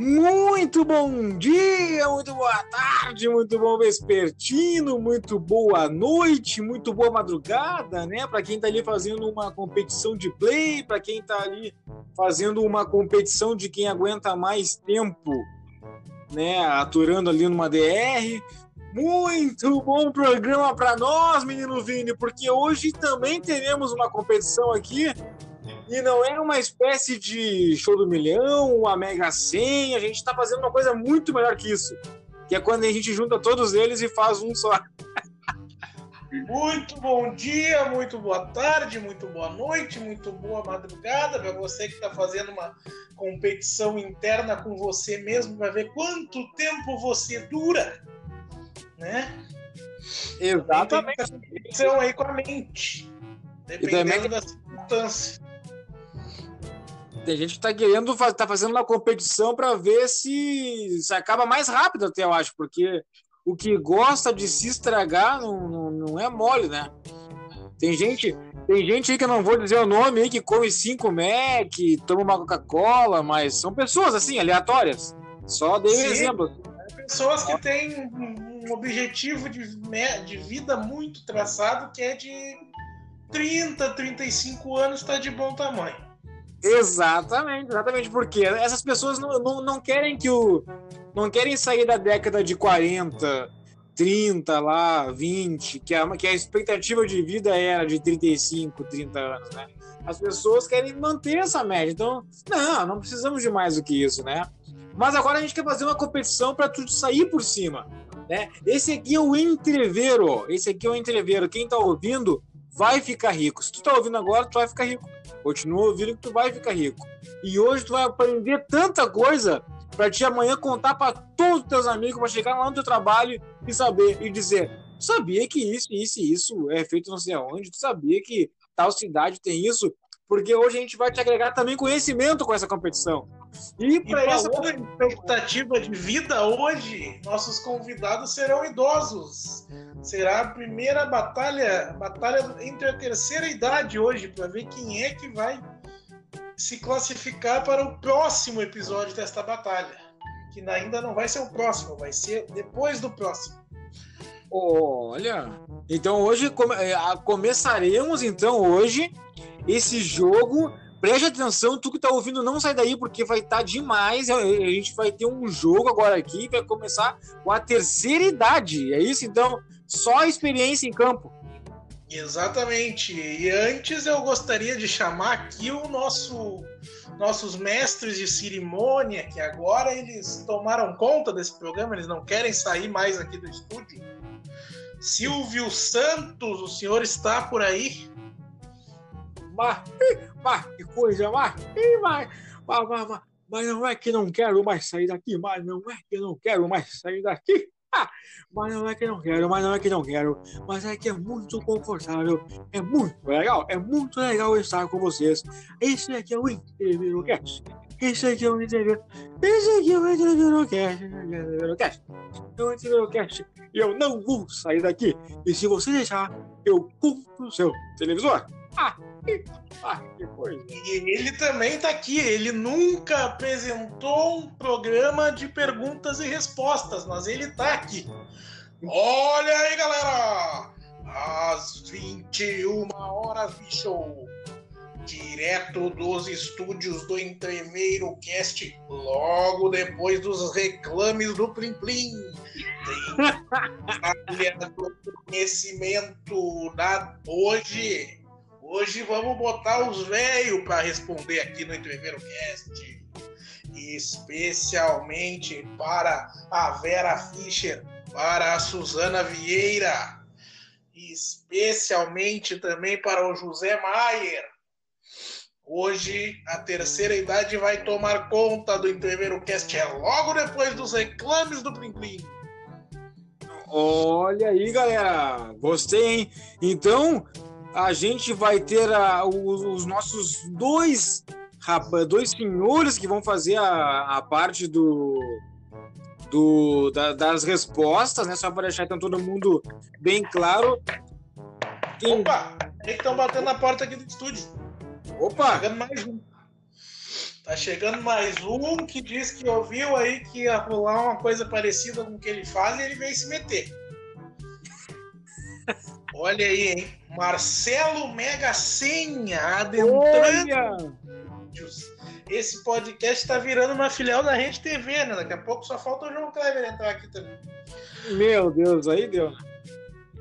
Muito bom dia, muito boa tarde, muito bom vespertino, muito boa noite, muito boa madrugada, né? Para quem tá ali fazendo uma competição de play, para quem tá ali fazendo uma competição de quem aguenta mais tempo, né? Aturando ali numa DR. Muito bom programa para nós, menino Vini, porque hoje também teremos uma competição aqui e não é uma espécie de show do milhão, uma mega senha. A gente está fazendo uma coisa muito melhor que isso. Que é quando a gente junta todos eles e faz um só. Muito bom dia, muito boa tarde, muito boa noite, muito boa madrugada para você que está fazendo uma competição interna com você mesmo para ver quanto tempo você dura, né? Exatamente. Competição aí com a mente, dependendo da circunstância. Tem gente que tá querendo, tá fazendo uma competição para ver se, se acaba mais rápido, até eu acho, porque o que gosta de se estragar não, não, não é mole, né? Tem gente, tem gente aí que eu não vou dizer o nome aí que come 5 Mac, toma uma Coca-Cola, mas são pessoas assim, aleatórias. Só dei um exemplo. Pessoas que têm um objetivo de, de vida muito traçado que é de 30, 35 anos, está de bom tamanho. Exatamente, exatamente, porque essas pessoas não, não, não querem que o. não querem sair da década de 40, 30 lá, 20, que a, que a expectativa de vida era de 35, 30 anos, né? As pessoas querem manter essa média. Então, não, não precisamos de mais do que isso, né? Mas agora a gente quer fazer uma competição para tudo sair por cima, né? Esse aqui é o entreveiro, esse aqui é o entreveiro. Quem tá ouvindo vai ficar rico. Se tu tá ouvindo agora, tu vai ficar rico. Continua ouvindo que tu vai ficar rico. E hoje tu vai aprender tanta coisa para te amanhã contar para todos os teus amigos, para chegar lá no teu trabalho e saber e dizer: tu sabia que isso, isso e isso é feito não sei aonde? Tu sabia que tal cidade tem isso? Porque hoje a gente vai te agregar também conhecimento com essa competição. E para essa expectativa de vida hoje, nossos convidados serão idosos. Será a primeira batalha, batalha entre a terceira idade hoje, para ver quem é que vai se classificar para o próximo episódio desta batalha. Que ainda não vai ser o próximo, vai ser depois do próximo. Olha, então hoje é, começaremos então hoje esse jogo Preste atenção, tu que tá ouvindo, não sai daí, porque vai estar tá demais. A gente vai ter um jogo agora aqui, vai começar com a terceira idade. É isso? Então, só experiência em campo. Exatamente. E antes eu gostaria de chamar aqui o nosso nossos mestres de cerimônia, que agora eles tomaram conta desse programa, eles não querem sair mais aqui do estúdio. Silvio Santos, o senhor está por aí? mas, mas que coisa, mas, mas, mas, mas, mas não é que não quero mais sair daqui, mas não é que não quero mais sair daqui. Mas não é que não quero, mas não é que não quero, mas é que é muito confortável, é muito legal, é muito legal estar com vocês. Esse aqui é o Intervirocast. Esse aqui é o Interviro. Esse aqui é o Intervirocast. Intervirocast. É o Intervirocast. E eu não vou sair daqui. E se você deixar, eu compro o seu televisor. Ah, ah, que coisa. E ele também tá aqui. Ele nunca apresentou um programa de perguntas e respostas, mas ele tá aqui. Olha aí, galera! Às 21 horas, bicho! Direto dos estúdios do Entreveiro Cast, logo depois dos reclames do Plim Plim. Tem do conhecimento da hoje Hoje vamos botar os velhos para responder aqui no Entreveiro Cast. Especialmente para a Vera Fischer, para a Suzana Vieira, especialmente também para o José Maier. Hoje a terceira idade vai tomar conta do Entreveiro Cast, é logo depois dos reclames do Plim Plim. Olha aí, galera. Gostei, hein? Então, a gente vai ter a, os, os, nossos dois dois senhores que vão fazer a, a parte do, do da, das respostas, né? Só para deixar então todo mundo bem claro. Quem... Opa! Quem estão batendo na porta aqui do estúdio? Opa! Chegando mais um. Tá chegando mais um que diz que ouviu aí que ia rolar uma coisa parecida com o que ele faz e ele veio se meter. Olha aí, hein? Marcelo Mega Senha adentrando. Esse podcast tá virando uma filial da Rede TV, né? Daqui a pouco só falta o João Kleber entrar aqui também. Meu Deus, aí deu.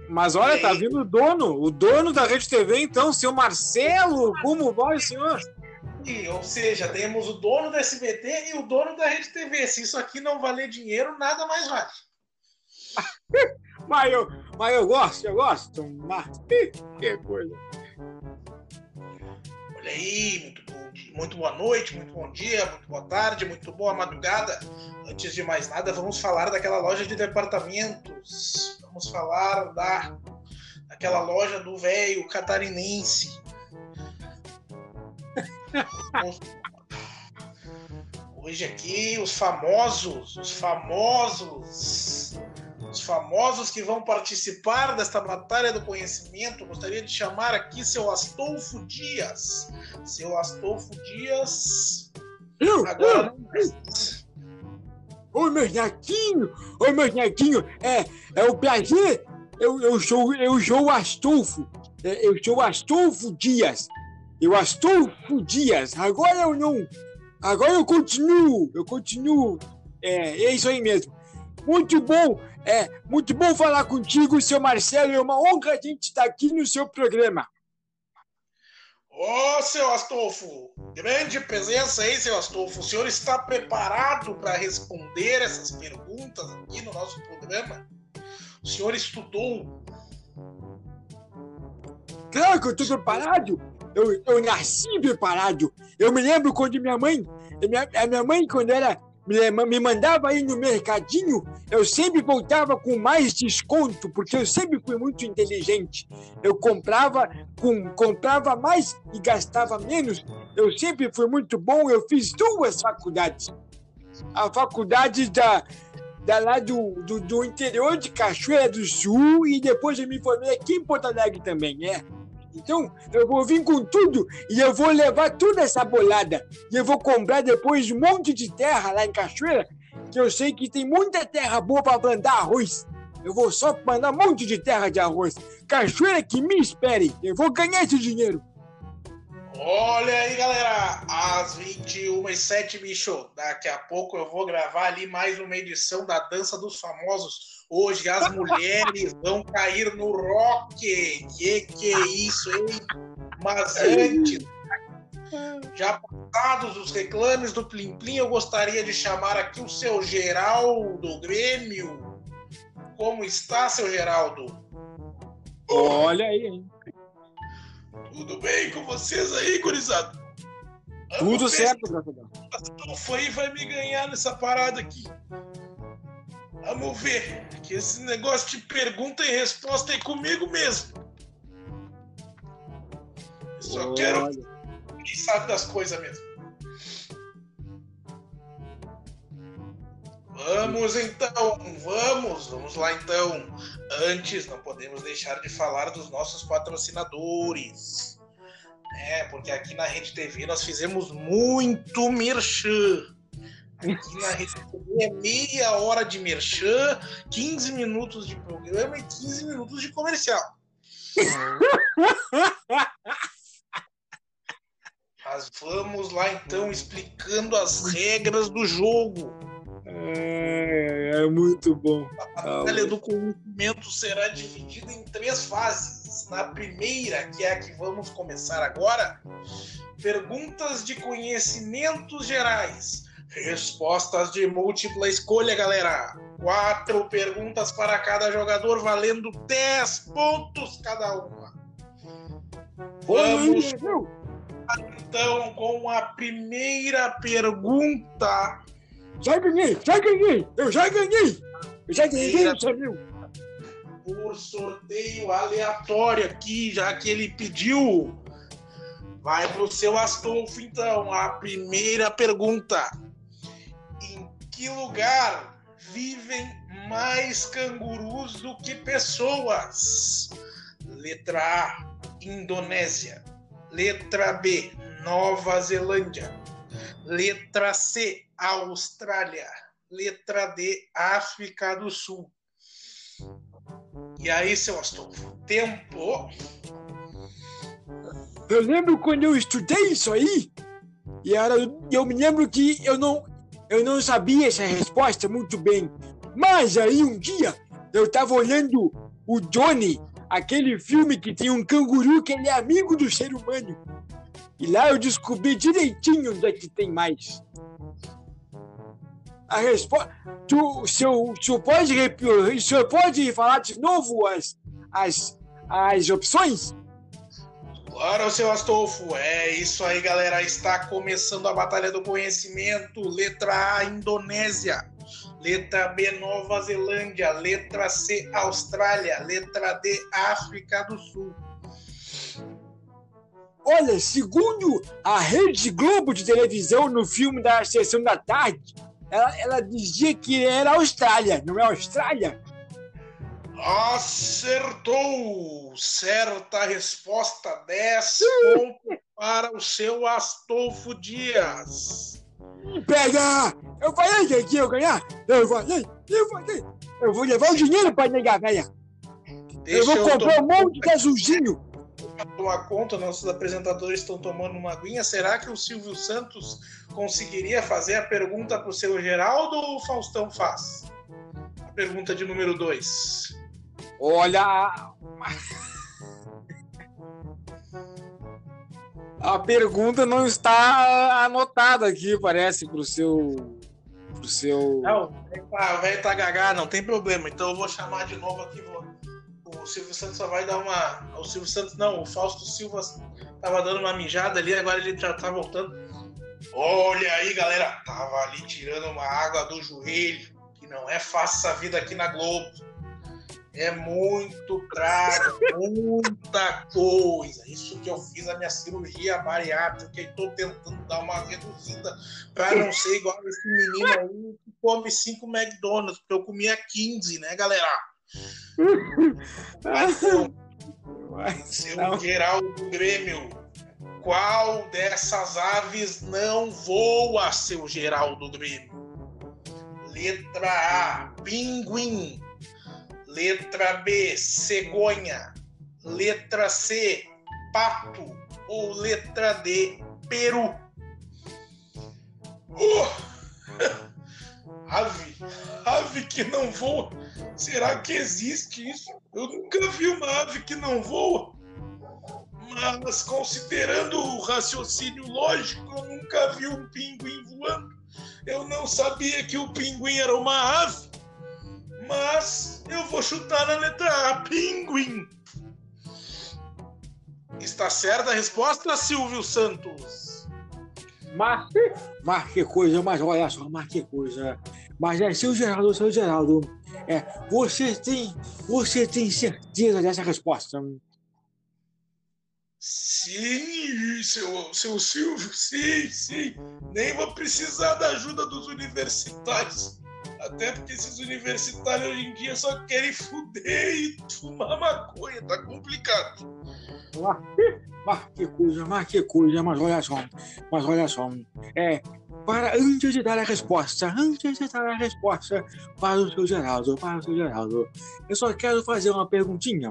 Mas olha, tá vindo o dono, o dono da Rede TV, então, seu Marcelo, como vai, senhor? E, ou seja, temos o dono da SBT e o dono da Rede TV. Se isso aqui não valer dinheiro, nada mais vale. mas, eu, mas eu gosto, eu gosto. Mas, que coisa. Olha aí, muito, bom, muito boa noite, muito bom dia, muito boa tarde, muito boa madrugada. Antes de mais nada, vamos falar daquela loja de departamentos. Vamos falar da daquela loja do velho catarinense Hoje aqui os famosos, os famosos, os famosos que vão participar desta batalha do conhecimento. Gostaria de chamar aqui seu Astolfo Dias. Seu Astolfo Dias. Eu, Agora eu, Oi, meus netinhos! Oi, meus netinhos! É, é um prazer! Eu, eu, sou, eu sou o Astolfo. É, eu sou o Astolfo Dias. Eu Astolfo Dias. Agora eu não. Agora eu continuo. Eu continuo. É, é isso aí mesmo. Muito bom. É muito bom falar contigo, seu Marcelo. É uma honra a gente estar aqui no seu programa. Ô, oh, seu Astolfo, grande presença aí, seu Astolfo. O senhor está preparado para responder essas perguntas aqui no nosso programa? O senhor estudou? Claro que eu estou preparado eu, eu nasci preparado. Eu me lembro quando minha mãe, minha, a minha mãe, quando era me, mandava ir no mercadinho, eu sempre voltava com mais desconto, porque eu sempre fui muito inteligente. Eu comprava com comprava mais e gastava menos. Eu sempre fui muito bom. Eu fiz duas faculdades. A faculdade da, da lá do, do, do interior de Cachoeira do Sul e depois eu me formei aqui em Porto Alegre também, é. Então, eu vou vir com tudo e eu vou levar toda essa bolada. E eu vou comprar depois um monte de terra lá em Cachoeira, que eu sei que tem muita terra boa para plantar arroz. Eu vou só mandar um monte de terra de arroz. Cachoeira que me espere. Eu vou ganhar esse dinheiro. Olha aí, galera, às 21h07, bicho. Daqui a pouco eu vou gravar ali mais uma edição da Dança dos Famosos Hoje as mulheres vão cair no rock. Que que é isso, hein? Mas antes, já passados os reclames do Plim Plim, eu gostaria de chamar aqui o seu Geraldo Grêmio. Como está, seu Geraldo? Olha aí, hein? Tudo bem com vocês aí, gurizada? Tudo certo, graças a Deus. Foi vai me ganhar nessa parada aqui. Vamos ver. Que esse negócio de pergunta e resposta é comigo mesmo. Eu só Olha. quero. Quem sabe das coisas mesmo. Vamos então, vamos, vamos lá então. Antes, não podemos deixar de falar dos nossos patrocinadores. É, porque aqui na Rede TV nós fizemos muito merchan. É meia hora de merchan, 15 minutos de programa e 15 minutos de comercial. Mas vamos lá então explicando as regras do jogo. É, é muito bom. A batalha do conhecimento será dividida em três fases. Na primeira, que é a que vamos começar agora, perguntas de conhecimentos gerais Respostas de múltipla escolha, galera. Quatro perguntas para cada jogador, valendo 10 pontos cada uma. Vamos então com a primeira pergunta. Já ganhei, já ganhei, eu já ganhei. Eu já ganhei. Por sorteio aleatório aqui, já que ele pediu. Vai pro seu Astolfo, então. A primeira pergunta que lugar vivem mais cangurus do que pessoas? Letra A, Indonésia. Letra B, Nova Zelândia. Letra C, Austrália. Letra D, África do Sul. E aí, seu Astolfo? Tempo. Eu lembro quando eu estudei isso aí, e era, eu me lembro que eu não, eu não sabia essa resposta muito bem. Mas aí um dia eu estava olhando o Johnny, aquele filme que tem um canguru que ele é amigo do ser humano. E lá eu descobri direitinho onde é que tem mais. A resposta. Tu, pode o senhor pode falar de novo as, as, as opções? Claro, seu Astolfo. É isso aí, galera. Está começando a Batalha do Conhecimento. Letra A, Indonésia. Letra B, Nova Zelândia. Letra C, Austrália. Letra D, África do Sul. Olha, segundo a Rede Globo de televisão no filme da Sessão da Tarde, ela, ela dizia que era Austrália, não é Austrália? Acertou! Certa resposta, 10 pontos para o seu Astolfo Dias. Pega! Eu falei que aqui eu ganhar! Eu falei, eu falei! Eu vou levar o dinheiro para negar velha! Eu vou comprar um monte de azulzinho! tomar conta, nossos apresentadores estão tomando uma aguinha. Será que o Silvio Santos conseguiria fazer a pergunta para o seu Geraldo ou o Faustão faz? A pergunta de número 2. Olha. A pergunta não está anotada aqui, parece, para o seu. Pro seu. Não, o velho tá gagá, não tem problema. Então eu vou chamar de novo aqui. Vou o Silvio Santos só vai dar uma. O Silvio Santos, não, o Fausto Silva tava dando uma mijada ali, agora ele já tá voltando. Olha aí, galera, tava ali tirando uma água do joelho, que não é fácil essa vida aqui na Globo. É muito trago, muita coisa. Isso que eu fiz a minha cirurgia bariátrica e tô tentando dar uma reduzida para não ser igual esse menino aí que come 5 McDonald's, porque eu comia 15, né, galera? Seu Geraldo do Grêmio, qual dessas aves não voa, seu Geraldo do Grêmio? Letra A, pinguim. Letra B, cegonha. Letra C, pato. Ou letra D, peru. Uh! ave, ave que não voa. Será que existe isso? Eu nunca vi uma ave que não voa. Mas considerando o raciocínio lógico, eu nunca vi um pinguim voando. Eu não sabia que o pinguim era uma ave. Mas eu vou chutar na letra A, pinguim. Está certa a resposta, Silvio Santos? Mas, mas que coisa, mas olha só, mas que coisa. Mas é, seu Geraldo, seu Geraldo, é, você tem, você tem certeza dessa resposta? Sim, seu, seu Silvio, sim, sim. Nem vou precisar da ajuda dos universitários. Até porque esses universitários hoje em dia só querem fuder e fumar maconha, tá complicado. Mas que coisa, mas que coisa, mas olha só, mas olha só. É, para antes de dar a resposta, antes de dar a resposta para o seu Geraldo, para o seu Geraldo, eu só quero fazer uma perguntinha.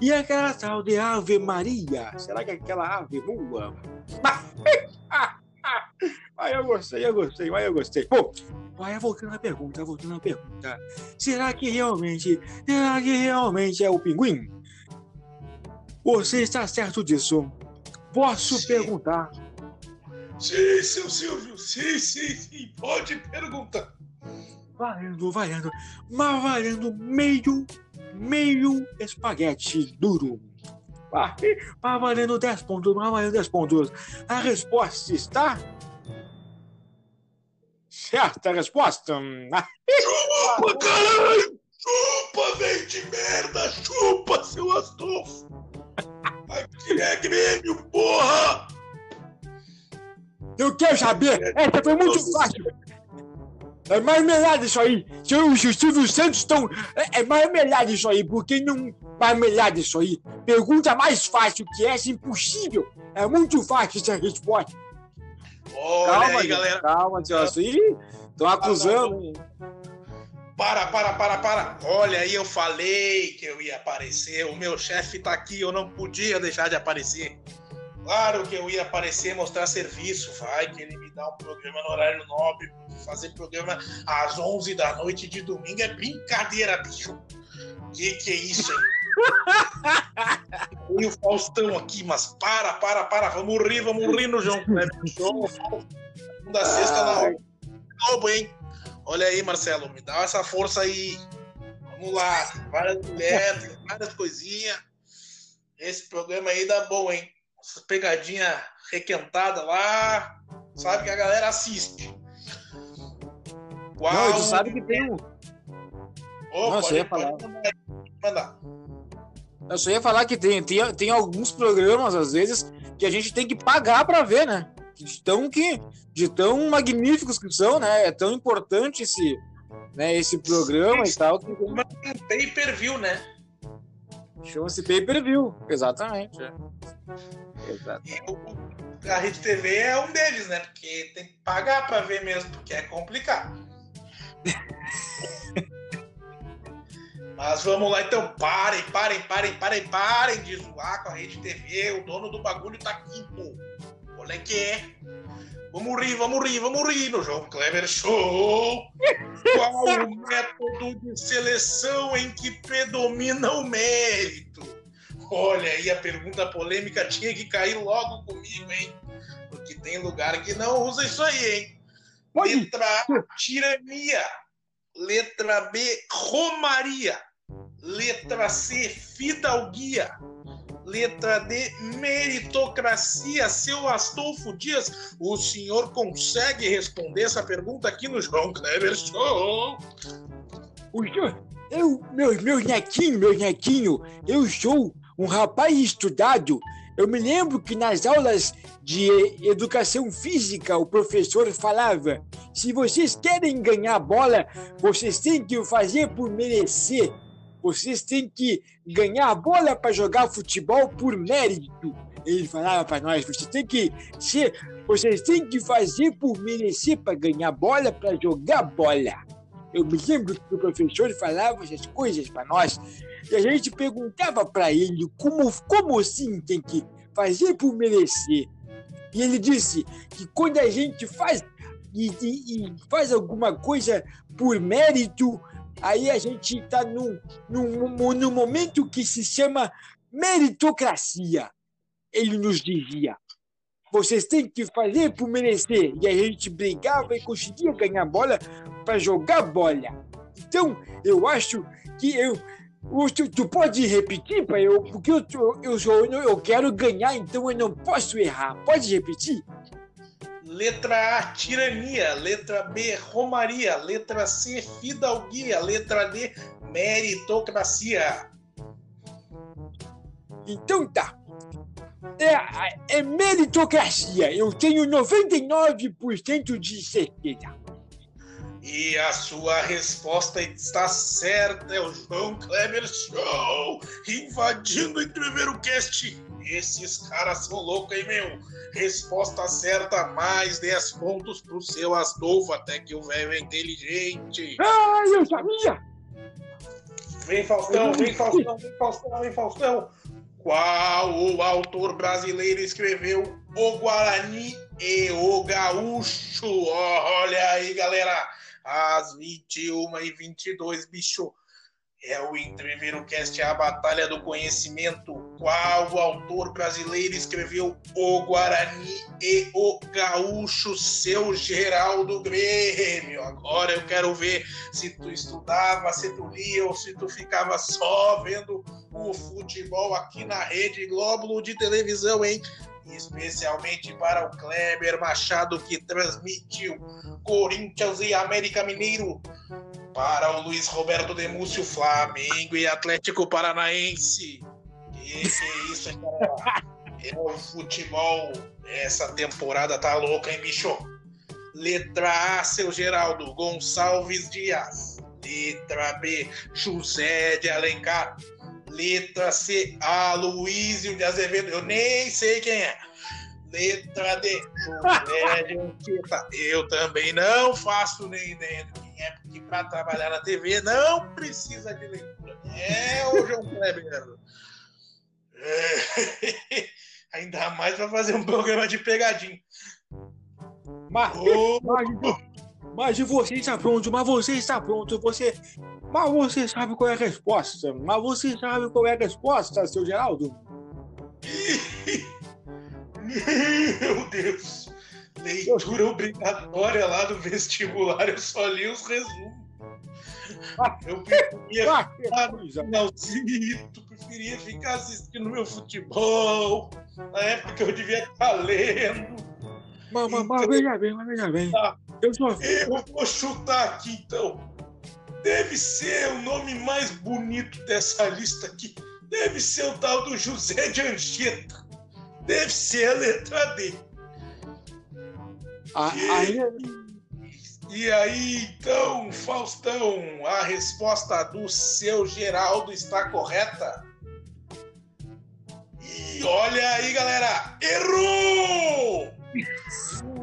E aquela tal de Ave Maria, será que é aquela ave boa? Aí eu gostei, eu gostei, aí eu gostei. Bom, vai voltando à pergunta, voltando à pergunta. Será que realmente, será que realmente é o pinguim? Você está certo disso? Posso Sim. perguntar Sim, seu Silvio, sim, sim, sim, pode perguntar. Valendo, valendo, mas valendo meio, meio espaguete duro. Mas valendo 10 pontos, mas valendo 10 pontos. A resposta está. Certa resposta. Chupa, caralho! Chupa, velho de merda! Chupa, seu Astolfo! Aqui é Grêmio, porra! Eu quero saber. Essa foi muito fácil. É marmelada isso aí. Se o Silvio Santos estão. É, é marmelada isso aí. Por que não marmelada isso aí? Pergunta mais fácil que essa, impossível. É muito fácil essa resposta. Olha calma, aí, galera. Calma, Celso. Ih, estão acusando. Para, para, para, para. Olha aí, eu falei que eu ia aparecer. O meu chefe tá aqui, eu não podia deixar de aparecer. Claro que eu ia aparecer mostrar serviço. Vai que ele me dá um programa no horário nobre. Fazer programa às 11 da noite de domingo é brincadeira, bicho. Que que é isso, hein? Tem o Faustão aqui, mas para, para, para. Vamos rir, vamos rir no João Kleber. Segunda, sexta na hora. Globo, hein? Olha aí, Marcelo, me dá essa força aí. Vamos lá, várias mulheres, várias coisinhas. Esse programa aí dá bom, hein? Essas pegadinhas requentadas lá, sabe que a galera assiste. Qual... Não, e tu sabe que tem um. Não, pode, você ia falar. mandar. Eu só ia falar que tem, tem, tem alguns programas, às vezes, que a gente tem que pagar pra ver, né? De tão, que, de tão magníficos que são, né? É tão importante esse, né, esse programa e tal, que pay per view, né? chama-se pay-per-view. Exatamente. é. Exato. E o- a Rede TV é um deles, né? Porque tem que pagar pra ver mesmo, porque é complicado. Mas vamos lá então, parem, parem, parem, parem, parem de zoar com a Rede TV. O dono do bagulho tá aqui, pô. Olha que é. Vamos rir, vamos rir, vamos rir no João Kleber Show. Qual o método de seleção em que predomina o mérito? Olha aí, a pergunta polêmica tinha que cair logo comigo, hein? Porque tem lugar que não usa isso aí, hein? Letra tirania. Letra B, romaria. Letra C, fidalguia. Letra D, meritocracia. Seu Astolfo Dias, o senhor consegue responder essa pergunta aqui no João Kleber Show? O senhor, eu, meus, meus netinhos, meus netinhos, eu sou um rapaz estudado. Eu me lembro que nas aulas de educação física o professor falava: se vocês querem ganhar bola, vocês têm que fazer por merecer. Vocês têm que ganhar bola para jogar futebol por mérito. Ele falava para nós: vocês têm que ser, vocês têm que fazer por merecer para ganhar bola, para jogar bola. Eu me lembro que o professor falava essas coisas para nós e a gente perguntava para ele como, como assim tem que fazer por merecer. E ele disse que quando a gente faz e, e- e faz alguma coisa por mérito, aí a gente está num, num, num momento que se chama meritocracia. Ele nos dizia. Vocês têm que fazer por merecer. E a gente brigava e conseguia ganhar bola para jogar bola. Então, eu acho que eu. Tu, tu pode repetir para eu, porque eu, eu, sou, eu quero ganhar, então eu não posso errar. Pode repetir? Letra A, tirania. Letra B, romaria. Letra C, fidalguia. Letra D, meritocracia. Então tá. É, é meritocracia. Eu tenho 99% de certeza. E a sua resposta está certa. É o João Kleber Show invadindo o primeiro cast. Esses caras são loucos, hein, meu? Resposta certa, mais 10 pontos pro seu Astolfo, até que o velho é inteligente. Ah, eu sabia! Vem Faustão, vem Faustão, vem Faustão, vem Faustão. Qual o autor brasileiro escreveu O Guarani e o Gaúcho? Olha aí, galera. Às 21 e 22 bicho. É o Entreveiro Cast, a Batalha do Conhecimento. Qual o autor brasileiro escreveu O Guarani e o Gaúcho, seu Geraldo Grêmio? Agora eu quero ver se tu estudava, se tu lia ou se tu ficava só vendo o futebol aqui na Rede Globo de televisão, hein? Especialmente para o Kleber Machado, que transmitiu Corinthians e América Mineiro. Para o Luiz Roberto Demúcio, Flamengo e Atlético Paranaense. Que que é isso? É o futebol. Essa temporada tá louca, hein, bicho? Letra A, seu Geraldo Gonçalves Dias. Letra B, José de Alencar. Letra C, Aloysio de Azevedo. Eu nem sei quem é. Letra D, José de Anchieta. Eu também não faço nem ideia de quem é, porque para trabalhar na TV não precisa de leitura. É o João Kleber. É. Ainda mais para fazer um programa de pegadinha. Mas, Ô, mas, você está pronto, mas você está pronto, você. Mas você sabe qual é a resposta. Mas você sabe qual é a resposta, seu Geraldo? Meu Deus! Leitura obrigatória lá do vestibular, eu só li os resumos. Eu preferia Ah, ficar no finalzinho, preferia ficar assistindo meu futebol, na época que eu devia estar lendo. Mas, mas, mas veja bem, mas veja bem. Tá. Eu. Eu vou chutar aqui então. Deve ser o nome mais bonito dessa lista aqui. Deve ser o tal do José de Anchieta. Deve ser a letra D. a- Aí, E aí, então, Faustão, a resposta do seu Geraldo está correta? E olha aí, galera, errou!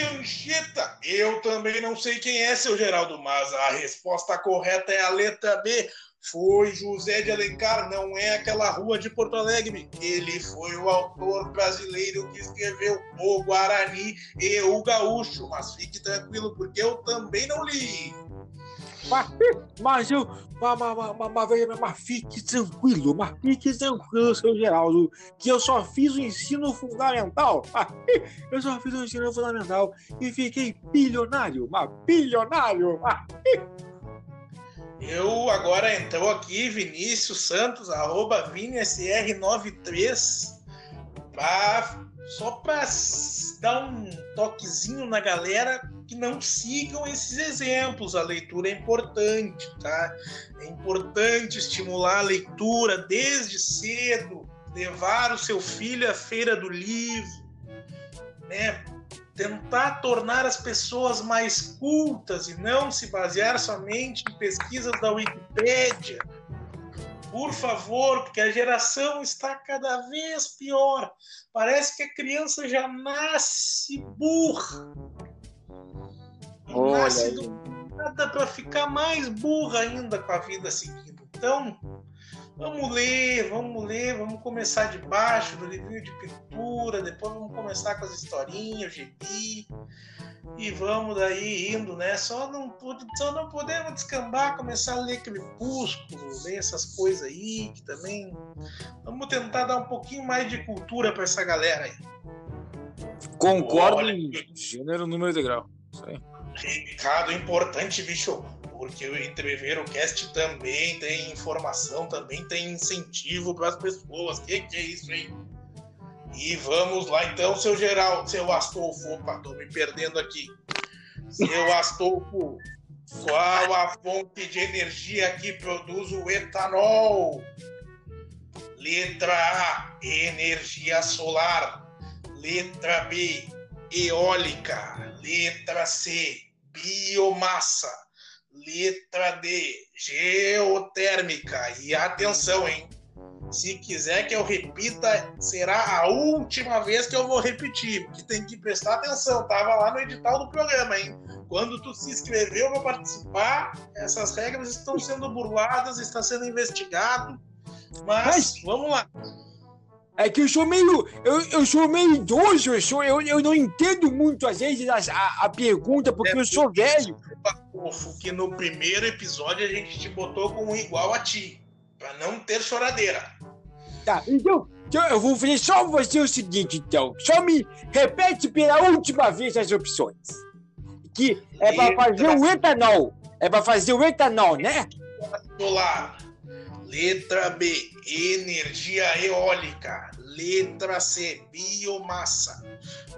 Anchieta. Eu também não sei quem é, seu Geraldo, mas a resposta correta é a letra B. Foi José de Alencar, não é aquela rua de Porto Alegre. Ele foi o autor brasileiro que escreveu O Guarani e o Gaúcho. Mas fique tranquilo, porque eu também não li. Mas, mas eu. Mas, mas, mas, mas, mas fique tranquilo, mas fique tranquilo, seu Geraldo, que eu só fiz o ensino fundamental. Eu só fiz o ensino fundamental e fiquei bilionário, mas bilionário. Eu agora entrou aqui, Vinícius Santos, arroba ViniSR93, pra, só para dar um toquezinho na galera que não sigam esses exemplos. A leitura é importante, tá? É importante estimular a leitura desde cedo, levar o seu filho à feira do livro, né? tentar tornar as pessoas mais cultas e não se basear somente em pesquisas da Wikipédia. Por favor, porque a geração está cada vez pior. Parece que a criança já nasce burra. Olha nasce aí. do nada para ficar mais burra ainda com a vida seguindo. Então, Vamos ler, vamos ler, vamos começar de baixo, do livrinho de pintura, depois vamos começar com as historinhas, o gibi, e vamos daí indo, né? Só não, pode- só não podemos descambar, começar a ler Crepúsculo, ler essas coisas aí, que também. Vamos tentar dar um pouquinho mais de cultura para essa galera aí. Concordo Olha. em gênero, número e degrau. Isso aí. Recado importante, bicho, porque o Entreveiro Cast também tem informação, também tem incentivo para as pessoas. Que que é isso aí? E vamos lá então, seu Geraldo, seu Astolfo. Opa, tô me perdendo aqui. Seu Astolfo, qual a fonte de energia que produz o etanol? Letra A, energia solar. Letra B, eólica. Letra C, biomassa. Letra D, geotérmica. E atenção, hein? Se quiser que eu repita, será a última vez que eu vou repetir, porque tem que prestar atenção. Tava lá no edital do programa, hein? Quando tu se inscreveu para participar, essas regras estão sendo burladas, está sendo investigado. Mas, Mas- vamos lá. É que eu sou meio. Eu, eu sou meio idoso, eu, sou, eu, eu não entendo muito às vezes a, a, a pergunta, porque eu sou velho. Fofo, que no primeiro episódio a gente te botou como igual a ti, para não ter choradeira. Tá, então, então eu vou fazer só você o seguinte, então. Só me repete pela última vez as opções. Que é pra fazer o etanol. É pra fazer o etanol, né? solar. Letra B, energia eólica. Letra C, biomassa.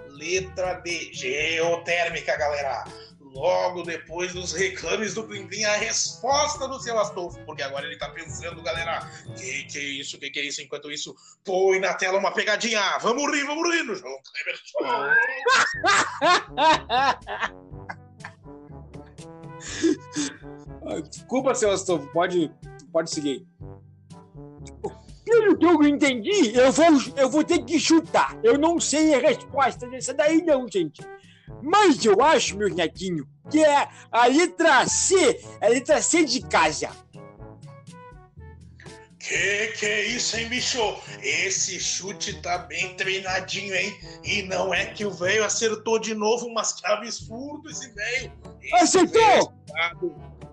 Letra D, geotérmica, galera. Logo depois dos reclames do Plim a resposta do seu Astolfo, porque agora ele tá pensando, galera, que que é isso, que que é isso? Enquanto isso, põe na tela uma pegadinha. Vamos rir, vamos rir no João Kleber Desculpa, seu Astolfo, pode, pode seguir. pelo que eu entendi, eu vou, eu vou ter que chutar. Eu não sei a resposta dessa daí, não, gente. Mas eu acho, meu netinho, que é a letra C, a letra C de casa. Que que é isso, hein, bicho? Esse chute tá bem treinadinho, hein? E não é que o velho acertou de novo, mas que absurdo esse velho. Acertou!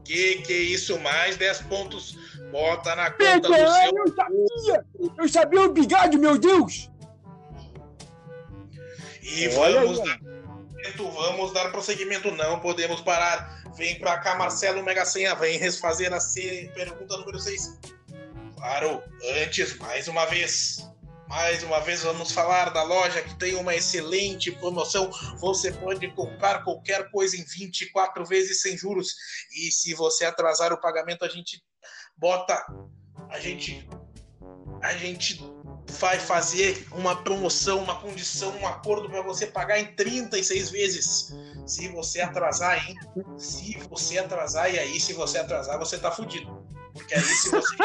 Que que é isso? Mais 10 pontos. Bota na conta Pega, do seu. eu sabia! Eu sabia, obrigado, meu Deus! E Olha vamos aí, dar prosseguimento, vamos dar prosseguimento, não podemos parar. Vem pra cá, Marcelo Mega Senha, vem refazer a C, pergunta número 6. Claro, antes, mais uma vez. Mais uma vez vamos falar da loja que tem uma excelente promoção. Você pode comprar qualquer coisa em 24 vezes sem juros. E se você atrasar o pagamento, a gente bota. A gente. A gente vai fazer uma promoção, uma condição, um acordo para você pagar em 36 vezes. Se você atrasar, hein? Se você atrasar, e aí, se você atrasar, você tá fudido. Porque aí, se você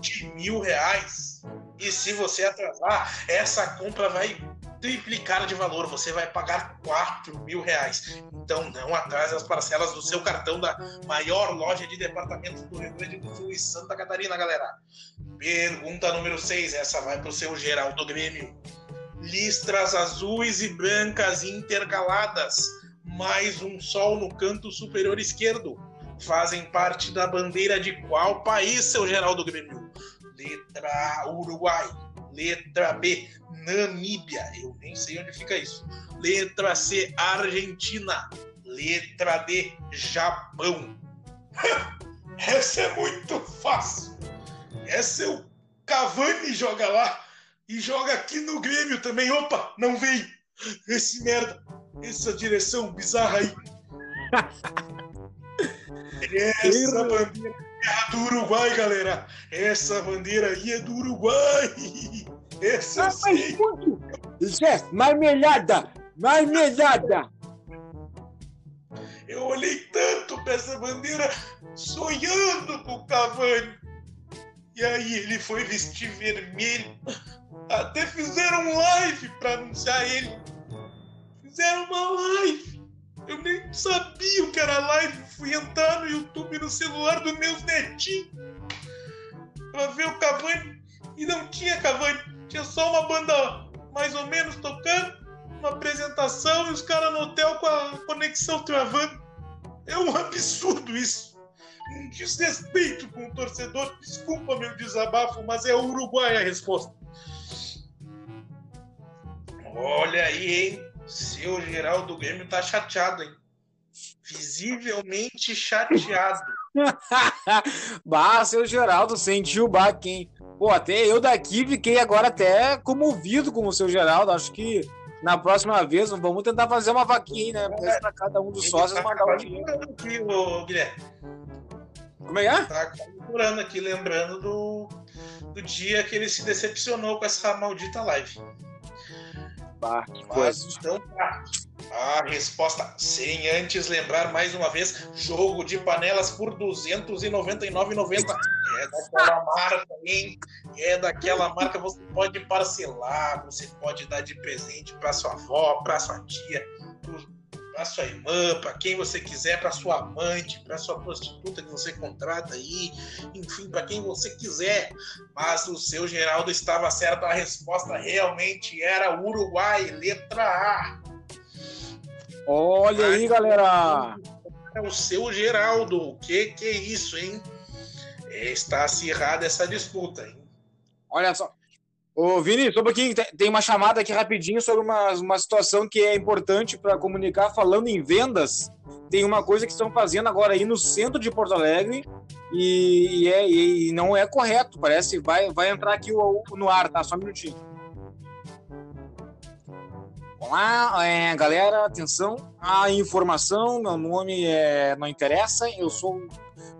de mil reais, e se você atrasar, essa compra vai triplicar de valor. Você vai pagar 4 mil reais. Então, não atrase as parcelas do seu cartão da maior loja de departamentos do Rio Grande do Sul e Santa Catarina, galera. Pergunta número 6, essa vai para o seu Geraldo Grêmio. Listras azuis e brancas intercaladas, mais um sol no canto superior esquerdo. Fazem parte da bandeira de qual país, seu Geraldo Grêmio? Letra A, Uruguai. Letra B, Namíbia. Eu nem sei onde fica isso. Letra C, Argentina. Letra D, Japão. Essa é muito fácil. Essa é o Cavani joga lá e joga aqui no Grêmio também. Opa, não veio. Esse merda, essa direção bizarra aí. Essa bandeira é do Uruguai, galera. Essa bandeira aí é do Uruguai. Essa Ah, mas muito! Zé, marmelada! Marmelada! Eu olhei tanto pra essa bandeira sonhando com o Cavani. E aí ele foi vestir vermelho. Até fizeram live pra anunciar ele. Fizeram uma live. Eu nem sabia o que era live. Fui entrar no YouTube no celular dos meus netinhos pra ver o Cavani. E não tinha Cavani. Tinha só uma banda mais ou menos tocando uma apresentação e os caras no hotel com a conexão travando. É um absurdo isso. Um desrespeito com o torcedor. Desculpa meu desabafo, mas é o Uruguai a resposta. Olha aí, hein? Seu Geraldo Grêmio tá chateado, hein? Visivelmente chateado. bah, seu Geraldo sentiu o baque, hein? Pô, até eu daqui fiquei agora até comovido com o seu Geraldo. Acho que na próxima vez vamos tentar fazer uma vaquinha, né? Pra cada um dos sócios mandar um dinheiro. Aqui, ô, Guilherme. Como é que é? Tá lembrando aqui, lembrando do, do dia que ele se decepcionou com essa maldita live. Bah, que Mas coisa. então tá. A resposta, sem antes lembrar mais uma vez, jogo de panelas por R$ 299,90. É daquela marca, hein? É daquela marca, você pode parcelar, você pode dar de presente para sua avó, para sua tia, para sua irmã, para quem você quiser, para sua amante, para sua prostituta que você contrata aí, enfim, para quem você quiser. Mas o seu Geraldo estava certo, a resposta realmente era Uruguai, letra A. Olha aí, galera. É o seu Geraldo. O que, que é isso, hein? É, está acirrada essa disputa, hein? Olha só. Ô, Vini, só um pouquinho. Tem- uma chamada aqui rapidinho sobre uma, uma situação que é importante para comunicar. Falando em vendas, tem uma coisa que estão fazendo agora aí no centro de Porto Alegre e, e é, e não é correto. Parece vai, vai entrar aqui o, o- no ar, tá? Só um minutinho. Olá, é, galera, atenção. A informação, meu nome é, não interessa, eu sou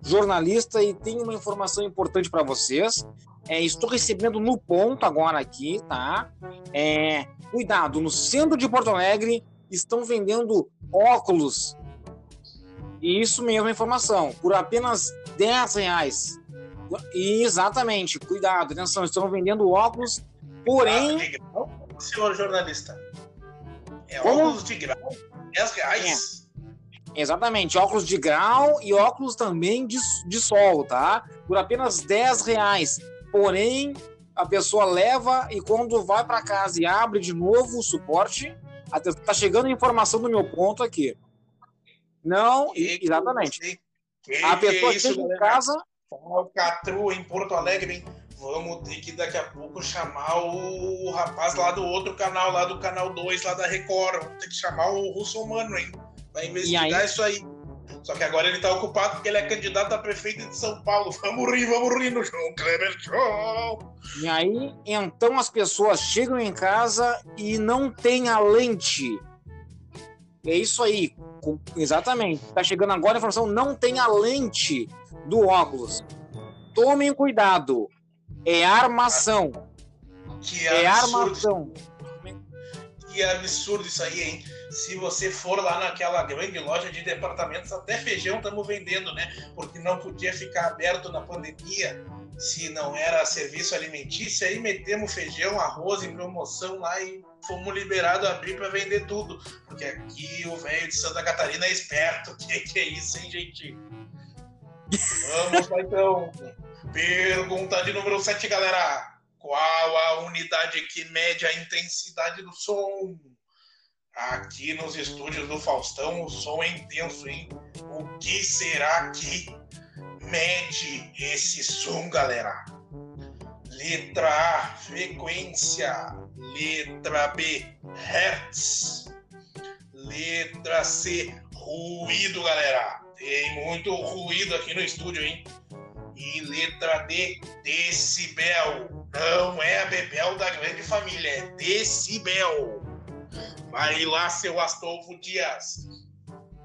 jornalista e tenho uma informação importante para vocês. É, estou recebendo no ponto agora aqui, tá? É, cuidado, no centro de Porto Alegre estão vendendo óculos. Isso mesmo, a informação, por apenas 10 reais. Exatamente, cuidado, atenção, estão vendendo óculos, porém. Ah, senhor jornalista? É Como? óculos de grau? 10 reais? É. Exatamente, óculos de grau e óculos também de, de sol, tá? Por apenas 10 reais. Porém, a pessoa leva e quando vai para casa e abre de novo o suporte, tá chegando a informação do meu ponto aqui. Não, que exatamente. Que, a pessoa que é chega em casa. Falcatrua em Porto Alegre, hein? Vamos ter que daqui a pouco chamar o rapaz lá do outro canal, lá do canal 2, lá da Record. Vamos ter que chamar o Russomano, hein? Vai investigar aí? isso aí. Só que agora ele tá ocupado porque ele é candidato a prefeito de São Paulo. Vamos rir, vamos rir no João Kleber Show! E aí, então as pessoas chegam em casa e não tem a lente. É isso aí, exatamente. Tá chegando agora a informação, não tem a lente do óculos. Tomem cuidado. É armação. Que é armação. Que absurdo isso aí, hein? Se você for lá naquela grande loja de departamentos, até feijão estamos vendendo, né? Porque não podia ficar aberto na pandemia se não era serviço alimentício, aí metemos feijão, arroz em promoção lá e fomos liberados a abrir para vender tudo. Porque aqui o velho de Santa Catarina é esperto. Que que é isso, hein, gente? Vamos lá então. Pergunta de número 7, galera. Qual a unidade que mede a intensidade do som? Aqui nos estúdios do Faustão, o som é intenso, hein? O que será que mede esse som, galera? Letra A, frequência. Letra B, hertz. Letra C, ruído, galera. Tem muito ruído aqui no estúdio, hein? E letra D, decibel. Não é a Bebel da grande família, é decibel. Vai lá, seu Astolfo Dias.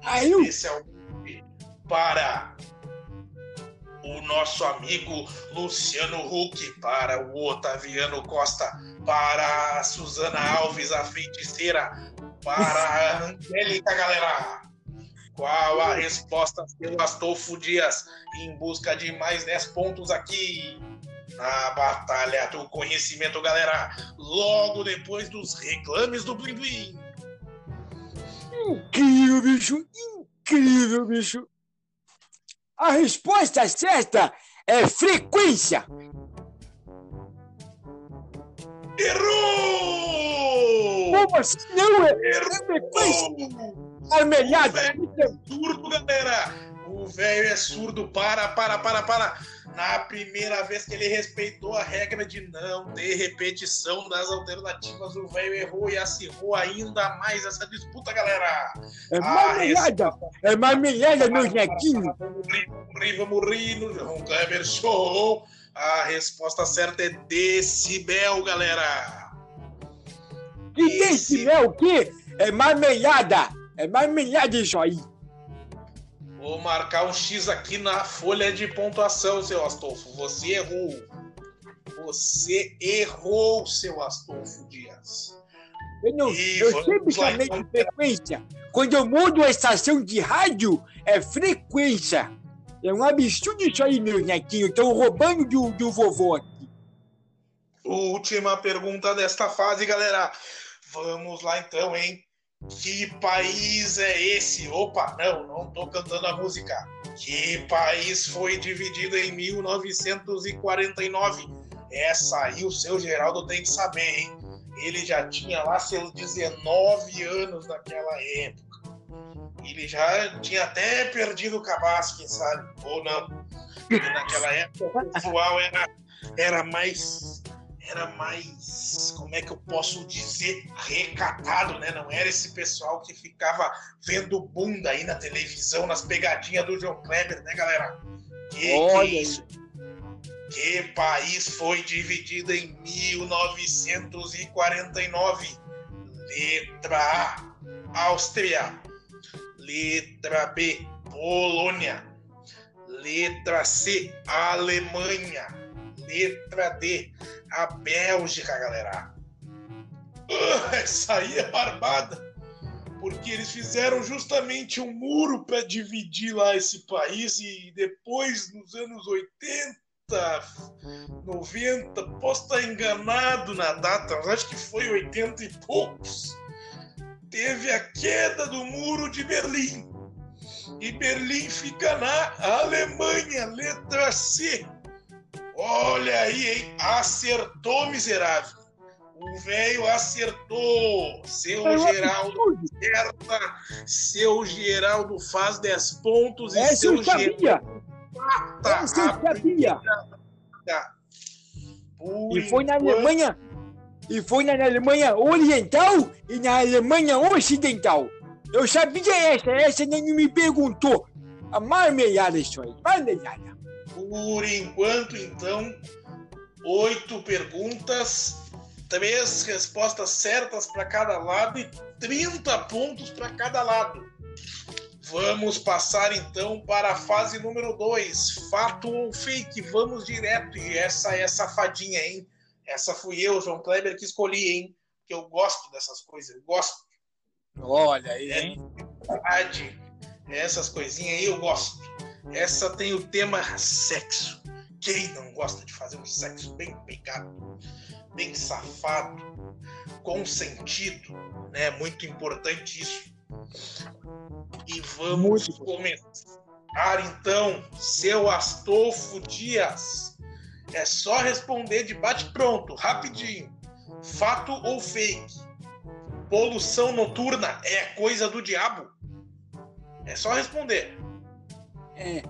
Aí eu... Especialmente para o nosso amigo Luciano Huck, para o Otaviano Costa, para a Suzana Alves, a feiticeira, para a Angélica, galera. Qual a resposta, seu Astolfo Dias, em busca de mais 10 pontos aqui? Na Batalha do Conhecimento, galera. Logo depois dos reclames do Blim Blim. Incrível, bicho! Incrível, bicho! A resposta certa é frequência! Errou! Como assim? Não é, Errou! é frequência! Armelhado! É surdo, galera! O velho é surdo! Para, para, para, para! na primeira vez que ele respeitou a regra de não ter repetição das alternativas, o velho errou e acirrou ainda mais essa disputa, galera. É marmelhada, é marmelhada, meu nequinho. Vamos rir no João Kleber Show. A resposta certa é decibel, galera. Que decibel o quê? É marmelhada. É marmelhada isso aí. Vou marcar um X aqui na folha de pontuação, seu Astolfo. Você errou. Você errou, seu Astolfo Dias. Eu, não, eu sempre chamei de frequência. Quando eu mudo a estação de rádio, é frequência. É um absurdo isso aí, meu netinho. Estão roubando do, do vovô aqui. Última pergunta desta fase, galera. Vamos lá então, hein? Que país é esse? Opa, não, não tô cantando a música. Que país foi dividido em 1949? Essa aí o seu Geraldo tem que saber, hein? Ele já tinha lá seus 19 anos naquela época. Ele já tinha até perdido o cabaço, quem sabe? Ou não. Naquela época o pessoal era, era mais era mais, como é que eu posso dizer, recatado, né? Não era esse pessoal que ficava vendo bunda aí na televisão, nas pegadinhas do João Kleber, né, galera? Que, Olha que isso? Que país foi dividido em 1949? Letra A, Áustria. Letra B, Polônia. Letra C, Alemanha. Letra D, a Bélgica, galera. Uh, essa aí é barbada. Porque eles fizeram justamente um muro para dividir lá esse país e depois, nos anos 80, 90, posso estar enganado na data, mas acho que foi 80 e poucos. Teve a queda do muro de Berlim. E Berlim fica na Alemanha, letra C. Olha aí, hein? Acertou, miserável. O velho acertou. Seu é Geraldo acerta. Seu Geraldo faz 10 pontos e Essa seu eu sabia. Geraldo mata Essa eu a sabia. Por E foi na Alemanha. E foi na Alemanha Oriental e na Alemanha Ocidental. Eu sabia essa, essa nem me perguntou. A marmelhada isso aí, marmelhada. Por enquanto, então, oito perguntas, três respostas certas para cada lado e 30 pontos para cada lado. Vamos passar então para a fase número 2. Fato ou fake? Vamos direto. E essa é safadinha, hein? Essa fui eu, João Kleber, que escolhi, hein? Que eu gosto dessas coisas. Eu gosto. Olha aí, hein? verdade. Essas coisinhas aí eu gosto. Essa tem o tema sexo. Quem não gosta de fazer um sexo bem pegado, bem safado, consentido, né? Muito importante isso. E vamos Muito. começar então, seu Astolfo Dias. É só responder de bate pronto, rapidinho. Fato ou fake? Poluição noturna é coisa do diabo? É só responder. É,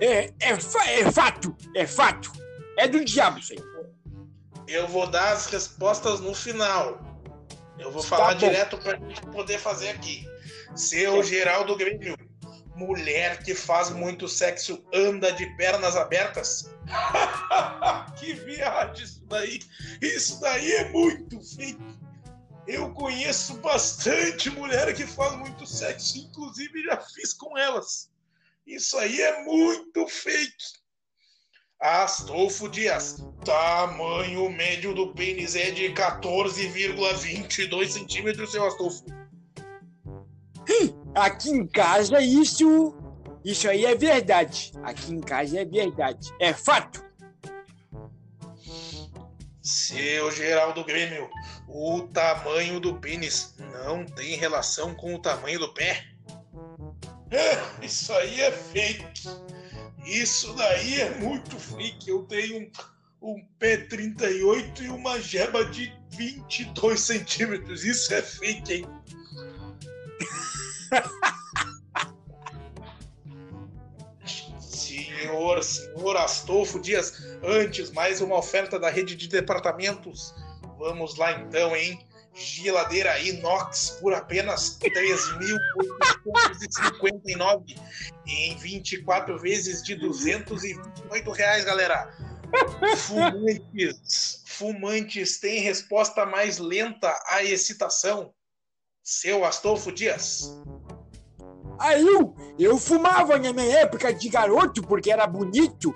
é, é, é fato, é fato. É do diabo isso aí. Eu vou dar as respostas no final. Eu vou Tá falar direto pra gente poder fazer aqui. Seu Geraldo Grêmio, mulher que faz muito sexo anda de pernas abertas? que viagem isso daí! Isso daí é muito fake. Eu conheço bastante mulher que faz muito sexo, inclusive já fiz com elas. Isso aí é muito fake. Astolfo Dias, tamanho médio do pênis é de 14,22 centímetros, seu Astolfo. Aqui em casa isso, isso aí é verdade. Aqui em casa é verdade. É fato. Seu Geraldo Grêmio, o tamanho do pênis não tem relação com o tamanho do pé? Isso aí é fake. Isso daí é muito fake. Eu tenho um, um pé 38 e uma jeba de 22 centímetros. Isso é fake, hein? Senhor, senhor Astolfo Dias, antes mais uma oferta da rede de departamentos. Vamos lá então, hein? Geladeira inox por apenas R$ 3.859 em 24 vezes de 228 reais, galera. Fumantes, fumantes têm resposta mais lenta à excitação. Seu Astolfo Dias. Aí eu, eu fumava na minha época de garoto porque era bonito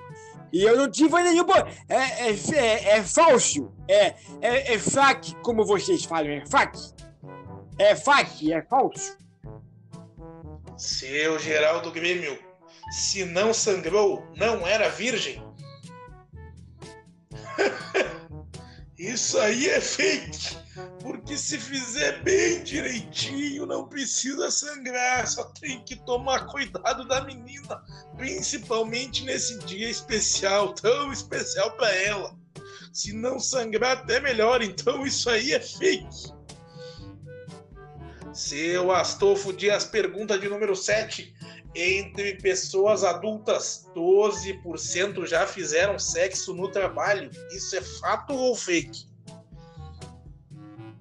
e eu não tive nenhum. É, é, é, é falso. É, é, é como vocês falam. É fac. É fac, é falso. Seu Geraldo Grêmio, se não sangrou, não era virgem? Isso aí é fake, porque se fizer bem direitinho, não precisa sangrar, só tem que tomar cuidado da menina, principalmente nesse dia especial, tão especial para ela. Se não sangrar, até melhor, então isso aí é fake. Seu Astolfo Dias, pergunta de número 7. Entre pessoas adultas, 12% já fizeram sexo no trabalho. Isso é fato ou fake?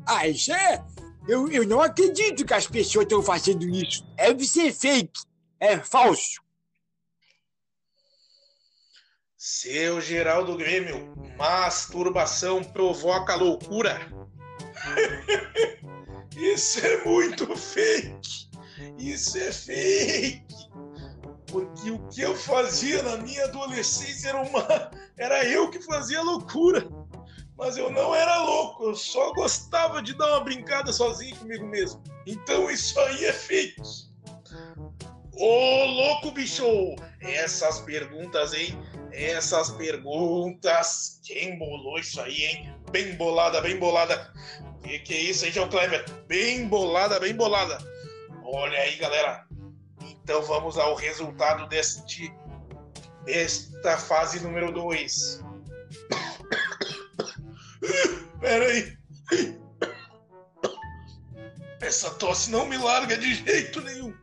Ah, isso é. Eu, eu não acredito que as pessoas estão fazendo isso. Deve ser fake. É falso. Seu Geraldo Grêmio, masturbação provoca loucura. Isso é muito fake. Isso é fake. Porque o que eu fazia na minha adolescência era uma. Era eu que fazia loucura. Mas eu não era louco, eu só gostava de dar uma brincada sozinho comigo mesmo. Então isso aí é fake. Ô louco bicho! Essas perguntas, hein? essas perguntas. Quem bolou isso aí, hein? Bem bolada, bem bolada. Que que é isso, hein, João Kleber? Bem bolada, bem bolada. Olha aí, galera. Então vamos ao resultado deste, desta fase número 2. Pera aí. Essa tosse não me larga de jeito nenhum.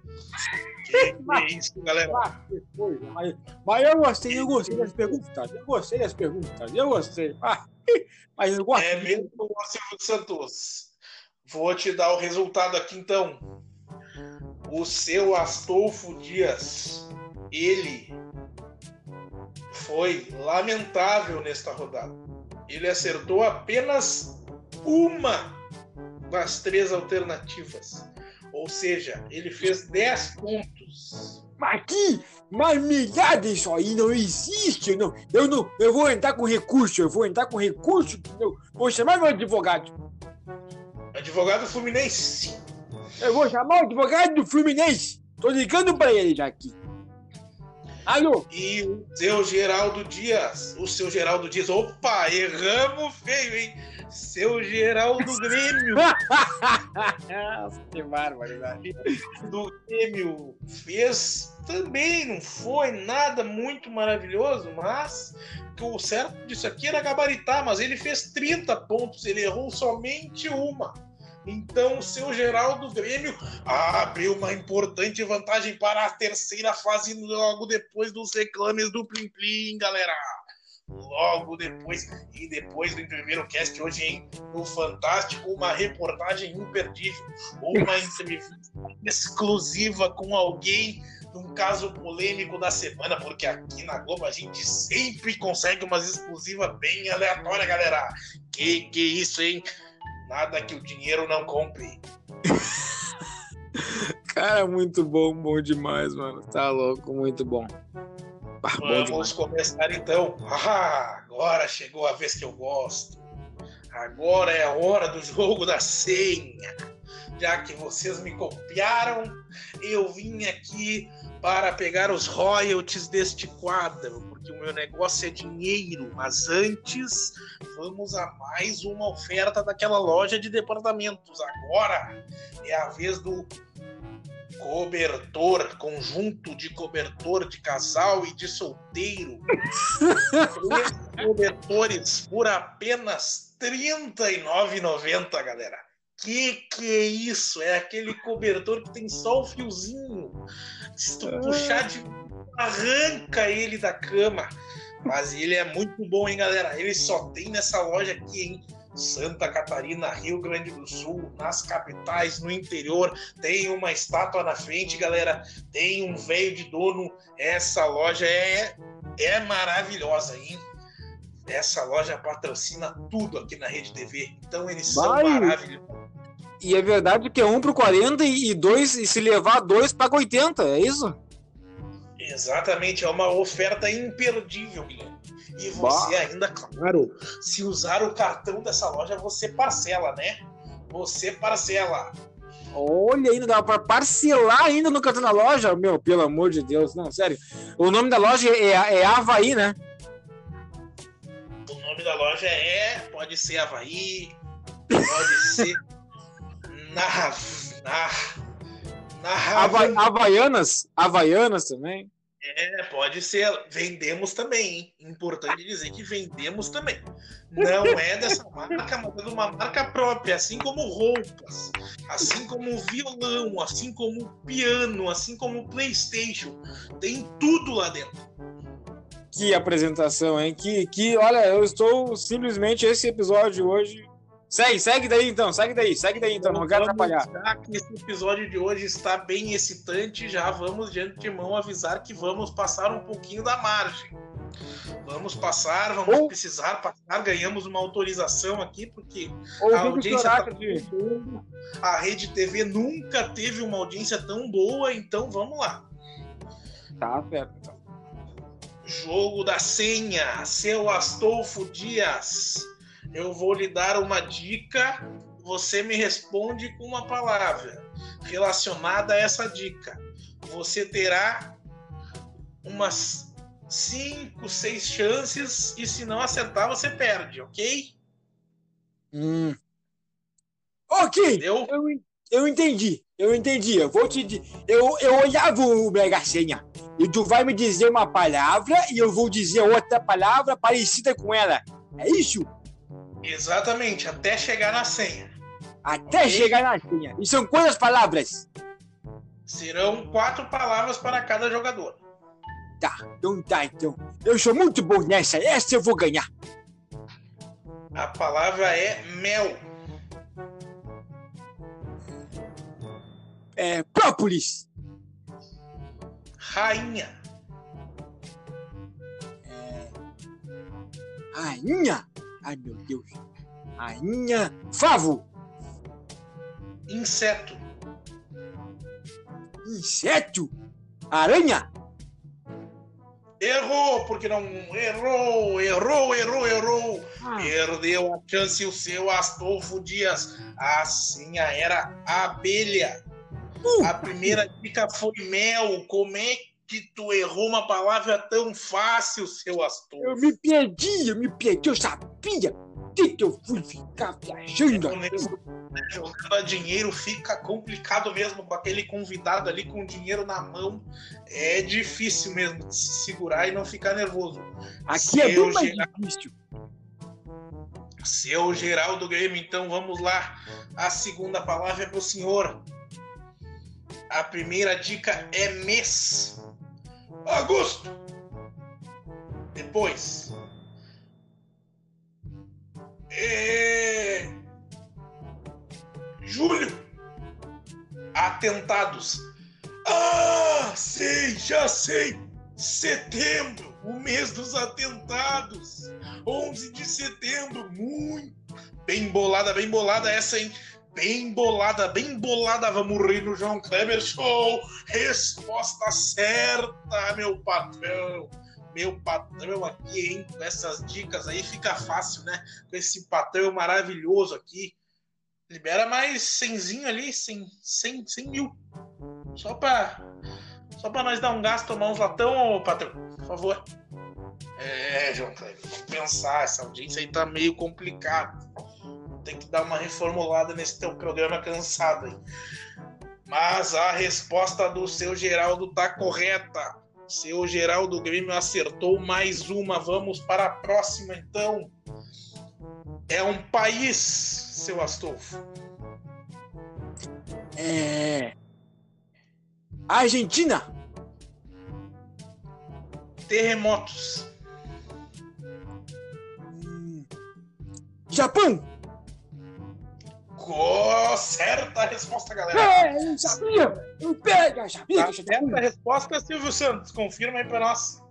Que, é isso, galera? Mas, mas eu gostei, eu gostei das perguntas. Eu gostei das perguntas. Eu gostei. Mas eu gosto. É mesmo, Silvio Santos. Vou te dar o resultado aqui então. O seu Astolfo Dias, ele foi lamentável nesta rodada. Ele acertou apenas uma das três alternativas. Ou seja, ele fez 10 pontos. Mas que marmelada isso aí não existe. Não, eu não, eu vou entrar com recurso, eu vou entrar com recurso, entendeu? Vou chamar meu advogado. Advogado Fluminense. Eu vou chamar o advogado do Fluminense. Tô ligando pra ele já aqui. Alô? E o seu Geraldo Dias. O seu Geraldo Dias. Opa, erramos feio, hein? Seu Geraldo Grêmio. que barbaridade. Do Grêmio fez também, não foi nada muito maravilhoso, mas que o certo disso aqui era gabaritar, mas ele fez 30 pontos, ele errou somente uma. Então, o seu Geraldo Grêmio abriu uma importante vantagem para a terceira fase logo depois dos reclames do Plim Plim, galera. Logo depois, e depois do primeiro cast hoje, hein? No Fantástico, uma reportagem imperdível, uma entrevista exclusiva com alguém num caso polêmico da semana, porque aqui na Globo a gente sempre consegue umas exclusivas bem aleatórias, galera. Que que isso, hein? Nada que o dinheiro não compre. Cara, muito bom, bom demais, mano. Tá louco, muito bom. Ah, bom Vamos começar então. Ah, agora chegou a vez que eu gosto. Agora é a hora do jogo da senha. Já que vocês me copiaram, eu vim aqui para pegar os royalties deste quadro, porque o meu negócio é dinheiro. Mas antes, vamos a mais uma oferta daquela loja de departamentos. Agora é a vez do cobertor, conjunto de cobertor de casal e de solteiro. Três cobertores por apenas R$ 39,90, galera. Que que é isso? É aquele cobertor que tem só o fiozinho. Se tu puxar de arranca ele da cama. Mas ele é muito bom, hein, galera? Ele só tem nessa loja aqui, hein? Santa Catarina, Rio Grande do Sul, nas capitais, no interior, tem uma estátua na frente, galera. Tem um velho de dono. Essa loja é, é maravilhosa, hein? Essa loja patrocina tudo aqui na Rede TV. Então eles Vai. são maravilhosos. E é verdade que é um pro 40 e dois, e se levar dois, paga 80, é isso? Exatamente, é uma oferta imperdível, Guilherme. E você bah. ainda, claro, se usar o cartão dessa loja, você parcela, né? Você parcela. Olha, ainda dá para parcelar ainda no cartão da loja? Meu, pelo amor de Deus, não, sério. O nome da loja é, é Havaí, né? O nome da loja é. Pode ser Havaí, pode ser. na. na. na Hava, Havaianas? Havaianas também? É, pode ser. Vendemos também, hein? Importante dizer que vendemos também. Não é dessa marca, mas é de uma marca própria, assim como roupas, assim como violão, assim como piano, assim como PlayStation. Tem tudo lá dentro. Que apresentação, hein? Que, que olha, eu estou simplesmente esse episódio hoje Segue, segue daí então, segue daí, segue daí então, não quero atrapalhar. Já que esse episódio de hoje está bem excitante, já vamos de antemão avisar que vamos passar um pouquinho da margem. Vamos passar, vamos Ou... precisar passar, ganhamos uma autorização aqui, porque Ou a audiência tá de... A Rede TV nunca teve uma audiência tão boa, então vamos lá. Tá certo, então. Jogo da senha, seu Astolfo Dias eu vou lhe dar uma dica, você me responde com uma palavra relacionada a essa dica. Você terá umas cinco, seis chances e se não acertar, você perde, ok? Hum. Ok, Entendeu? eu, eu entendi, eu entendi. Eu vou te eu Eu olhava o Mega Senha e tu vai me dizer uma palavra e eu vou dizer outra palavra parecida com ela. É isso? Exatamente, até chegar na senha. Até Ok. chegar na senha. E são quantas palavras? Serão quatro palavras para cada jogador. Tá, então tá, então. Eu sou muito bom nessa, essa eu vou ganhar. A palavra é mel. É, própolis. Rainha. Rainha. Ai, meu Deus. Rainha. Favo. Inseto. Inseto. Aranha. Errou, porque não. Errou, errou, errou, errou. Ah, Perdeu a chance o seu Astolfo Dias. A senha era abelha. A primeira dica foi mel. Como é que tu errou uma palavra tão fácil, seu eu Astolfo? me perdi, eu me perdi, eu sabia. Que, que eu fui ficar viajando? É né? Jogando a dinheiro fica complicado mesmo com aquele convidado ali com o dinheiro na mão. É difícil mesmo de se segurar e não ficar nervoso. Aqui é Seu bem mais Geraldo- difícil. Seu Geraldo Grêmio, então vamos lá. A segunda palavra é pro senhor. A primeira dica é mês. Agosto. Depois. É... Julho. Atentados. Ah, sei, já sei. Setembro, o mês dos atentados. 11 de setembro, muito bem bolada, bem bolada essa, hein? Bem bolada, bem bolada. Vamos rir no João Kleber Show. Resposta certa, meu patrão. Meu patrão aqui, hein? Com essas dicas aí fica fácil, né? Com esse patrão maravilhoso aqui. Libera mais cenzinho ali, 100, 100, 100 mil. Só pra, só pra nós dar um gasto, tomar uns latão, ô patrão. Por favor. É, João vamos pensar, essa audiência aí tá meio complicado. Tem que dar uma reformulada nesse teu programa cansado aí. Mas a resposta do seu Geraldo tá correta. Seu Geraldo Grêmio acertou mais uma. Vamos para a próxima, então. É um país, seu Astolfo. É. Argentina. Terremotos. Hum. Co- certa a resposta, galera. É, eu sabia. Eu pega, sabia Tá certa a resposta, Silvio Santos. Confirma aí pra nós.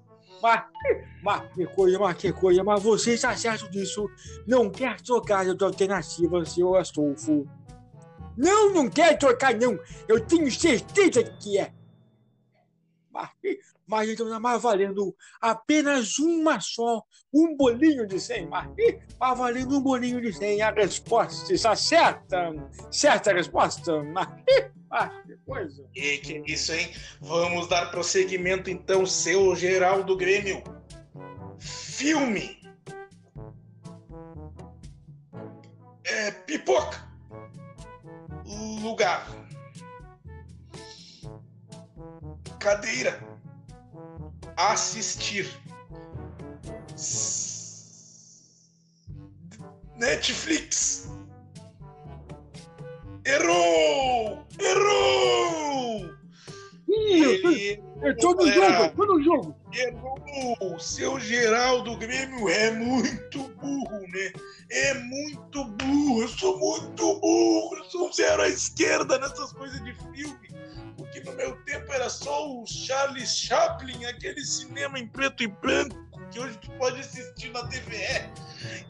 Mas, mas que coisa, mas que coisa, mas você está certo disso. Não quer trocar de alternativa, seu Astolfo. Não, não quer trocar, não. Eu tenho certeza que é. Mas, mas então tá mais valendo apenas uma só, um bolinho de 100. Mas, mas valendo um bolinho de 100. A resposta está certa. Certa a resposta. Mas, mas que coisa. E que isso, hein? Vamos dar prosseguimento então, seu Geraldo Grêmio. Filme. É pipoca. Lugar. Cadeira. Assistir. Netflix. Errou! Errou! Ele no Galera. jogo, tô no jogo. errou! Seu Geraldo Grêmio é muito burro, né? É muito burro, eu sou muito burro, eu sou um zero à esquerda nessas coisas de filme. Porque no meu tempo era só o Charles Chaplin, aquele cinema em preto e branco que hoje tu pode assistir na TVE.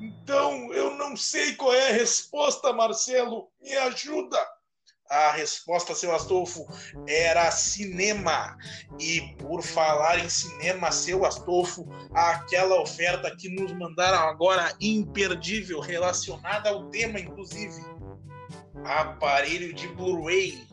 Então eu não sei qual é a resposta, Marcelo. Me ajuda! A resposta, seu Astolfo, era cinema. E por falar em cinema, seu Astolfo, aquela oferta que nos mandaram agora imperdível, relacionada ao tema, inclusive. Aparelho de Blu-ray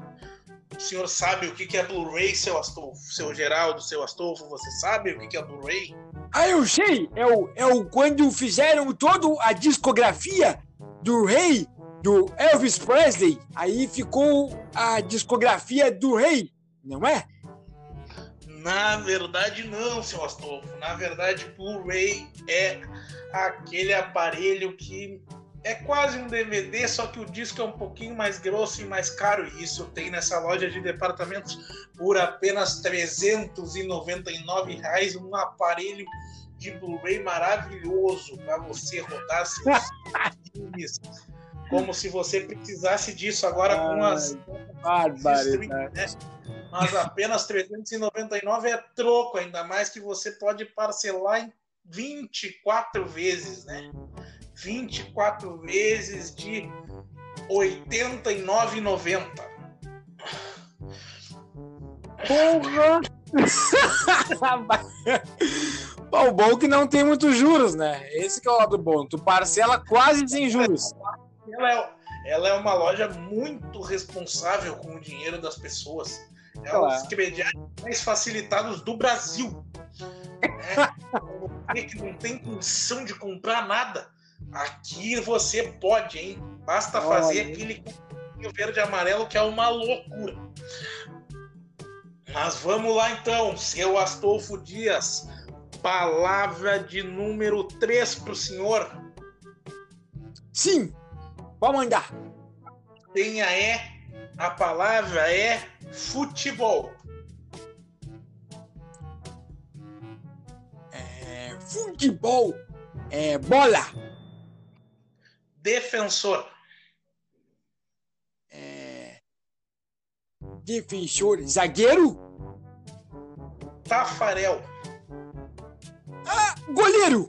o senhor sabe o que, que é Blu-ray, seu Astolfo? Seu Geraldo, seu Astolfo, você sabe o que, que é Blu-ray? Ah, eu sei! É o, é o quando fizeram toda a discografia do rei, do Elvis Presley. Aí ficou a discografia do rei, não é? Na verdade, não, seu Astolfo. Na verdade, Blu-ray é aquele aparelho que é quase um DVD, só que o disco é um pouquinho mais grosso e mais caro. E isso tem nessa loja de departamentos por apenas 399 reais, um aparelho de Blu-ray maravilhoso para você rodar seus filmes. Como se você precisasse disso agora com as. Barbaridade. Né? Mas apenas 399 é troco, ainda mais que você pode parcelar em 24 vezes, né? 24 vezes de R$ 89,90. Porra! o bom é que não tem muitos juros, né? Esse que é o lado bom. Tu parcela quase sem juros. Ela é, ela é uma loja muito responsável com o dinheiro das pessoas. É um dos crediários mais facilitados do Brasil. É, que não tem condição de comprar nada. Aqui você pode, hein? Basta Olha. fazer aquele verde e amarelo que é uma loucura. Mas vamos lá então, seu Astolfo Dias. Palavra de número 3 para o senhor. Sim, pode mandar. Tenha é, a palavra é futebol. É, futebol é bola defensor. É... Defensor, zagueiro? Tafarel. Ah, goleiro!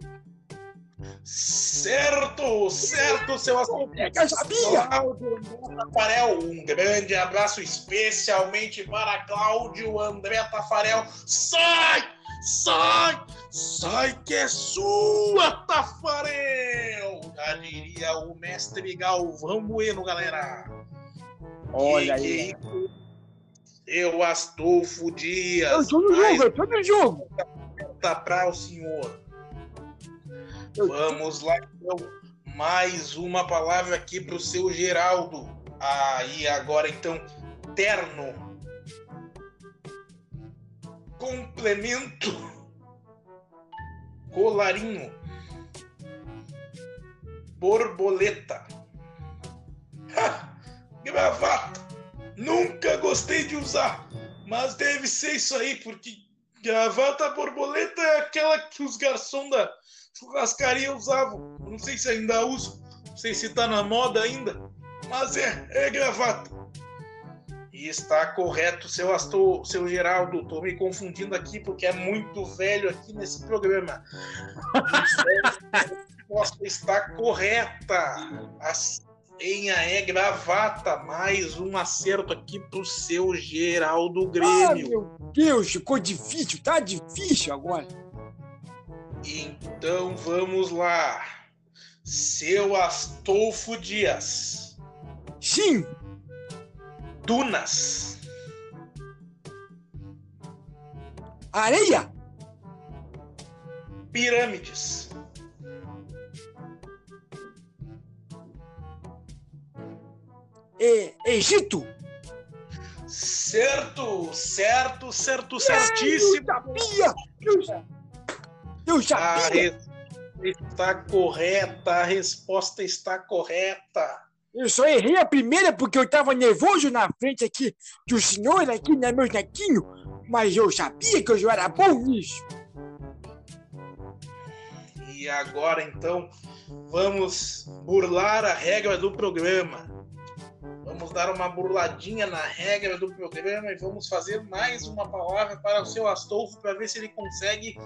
Certo, certo, seu Eu sabia! Cláudio Tafarel, um grande abraço especialmente para Cláudio André Tafarel. Sai! Sai! Sai que é sua, Tafarel! Já diria o mestre Galvão Bueno, galera. Olha que, aí. Que... Eu, Astolfo Dias. Eu tô no jogo, eu tô no jogo. Tá para o senhor. Vamos lá, então. Mais uma palavra aqui para o seu Geraldo. Aí, agora, então, terno complemento, colarinho, borboleta, gravata. Nunca gostei de usar, mas deve ser isso aí, porque gravata borboleta é aquela que os garçons da churrascaria usavam. Não sei se ainda uso, não sei se tá na moda ainda, mas é, é gravata. E está correto, seu Astor, seu Geraldo. Estou me confundindo aqui porque é muito velho aqui nesse programa. A resposta está correta. A senha é gravata. Mais um acerto aqui para o seu Geraldo Grêmio. Ah, meu Deus, ficou difícil. Tá difícil agora. Então vamos lá. Seu Astolfo Dias. Sim. Dunas. Areia. Pirâmides. E, Egito. Certo, certo, certo, certíssimo. Eu sabia. Eu, sabia. A resposta está correta, a resposta está correta. Eu só errei a primeira porque eu estava nervoso na frente aqui do senhor, aqui, né, meu netinho. Mas eu sabia que eu era bom nisso. E agora, então, vamos burlar a regra do programa. Vamos dar uma burladinha na regra do programa e vamos fazer mais uma palavra para o seu Astolfo para ver se ele consegue.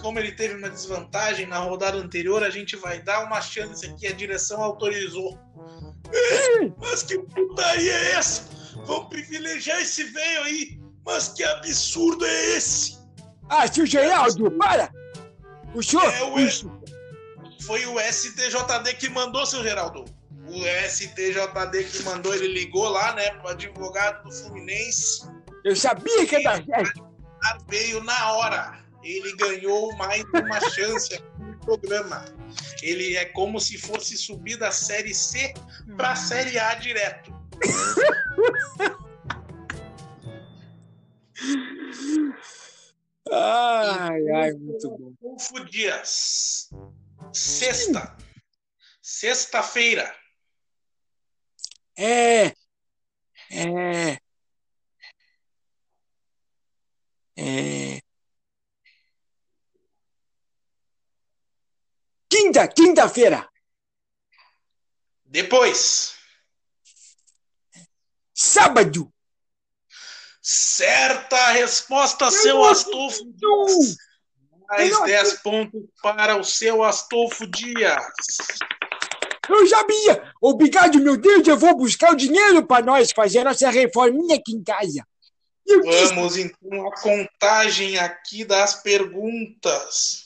Como ele teve uma desvantagem na rodada anterior, a gente vai dar uma chance aqui. A direção autorizou. mas que putaria é essa? Vamos privilegiar esse velho aí. Mas que absurdo é esse? Ah, seu Geraldo, para! O senhor. É o, foi o STJD que mandou, seu Geraldo. O STJD que mandou, ele ligou lá, né, pro advogado do Fluminense. Eu sabia que ia dar certo. Veio na hora. Ele ganhou mais uma chance no programa. Ele é como se fosse subir da Série C para a Série A direto. ai, ai, muito bom. Adolfo Dias. Sexta. Sexta-feira. É. É. É. Quinta, quinta-feira. Depois. Sábado. Certa resposta, seu Astolfo Dias. Mais 10 pontos para o seu Astolfo Dias. Eu sabia! Obrigado, meu Deus, eu vou buscar o dinheiro para nós fazer a nossa reforminha aqui em casa. Eu disse- Vamos então à contagem aqui das perguntas.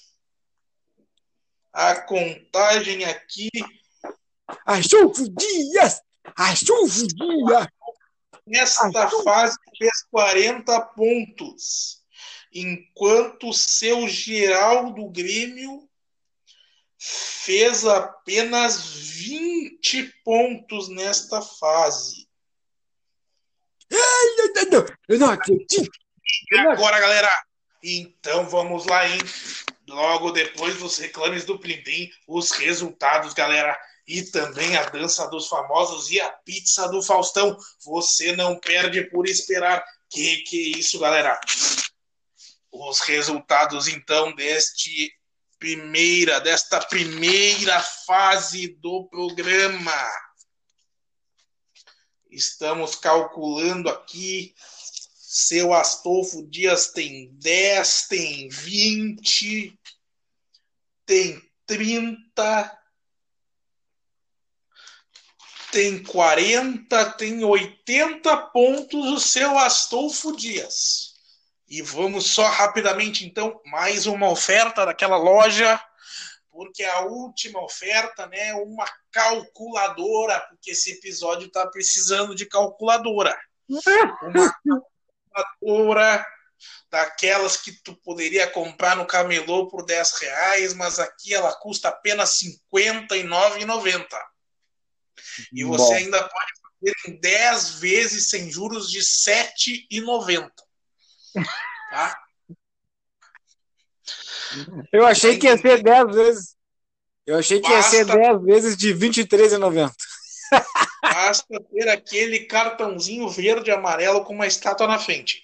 A contagem aqui. Astolfo Dias! Astolfo Dias! Nesta fase fez 40 pontos, enquanto seu Geraldo Grêmio fez apenas 20 pontos nesta fase. Eu não, eu não acredito! Não Agora, galera, então vamos lá, hein? Logo depois dos reclames do Plim os resultados, galera, e também a dança dos famosos e a pizza do Faustão. Você não perde por esperar. Que que é isso, galera? Os resultados então deste primeira desta primeira fase do programa. Estamos calculando aqui. Seu Astolfo Dias tem 10, tem 20, tem 30, tem 40, tem 80 pontos o seu Astolfo Dias. E vamos só rapidamente, então, mais uma oferta daquela loja, porque a última oferta, né, uma calculadora, porque esse episódio está precisando de calculadora. Uma calculadora daquelas que tu poderia comprar no camelô por 10 reais, mas aqui ela custa apenas R$ 59,90. E você Bom. ainda pode fazer em 10 vezes sem juros de R$ 7,90. Tá? Eu achei que ia ser 10 vezes. Eu achei que ia ser Basta. 10 vezes de R$ 23,90. Basta ter aquele cartãozinho verde e amarelo com uma estátua na frente.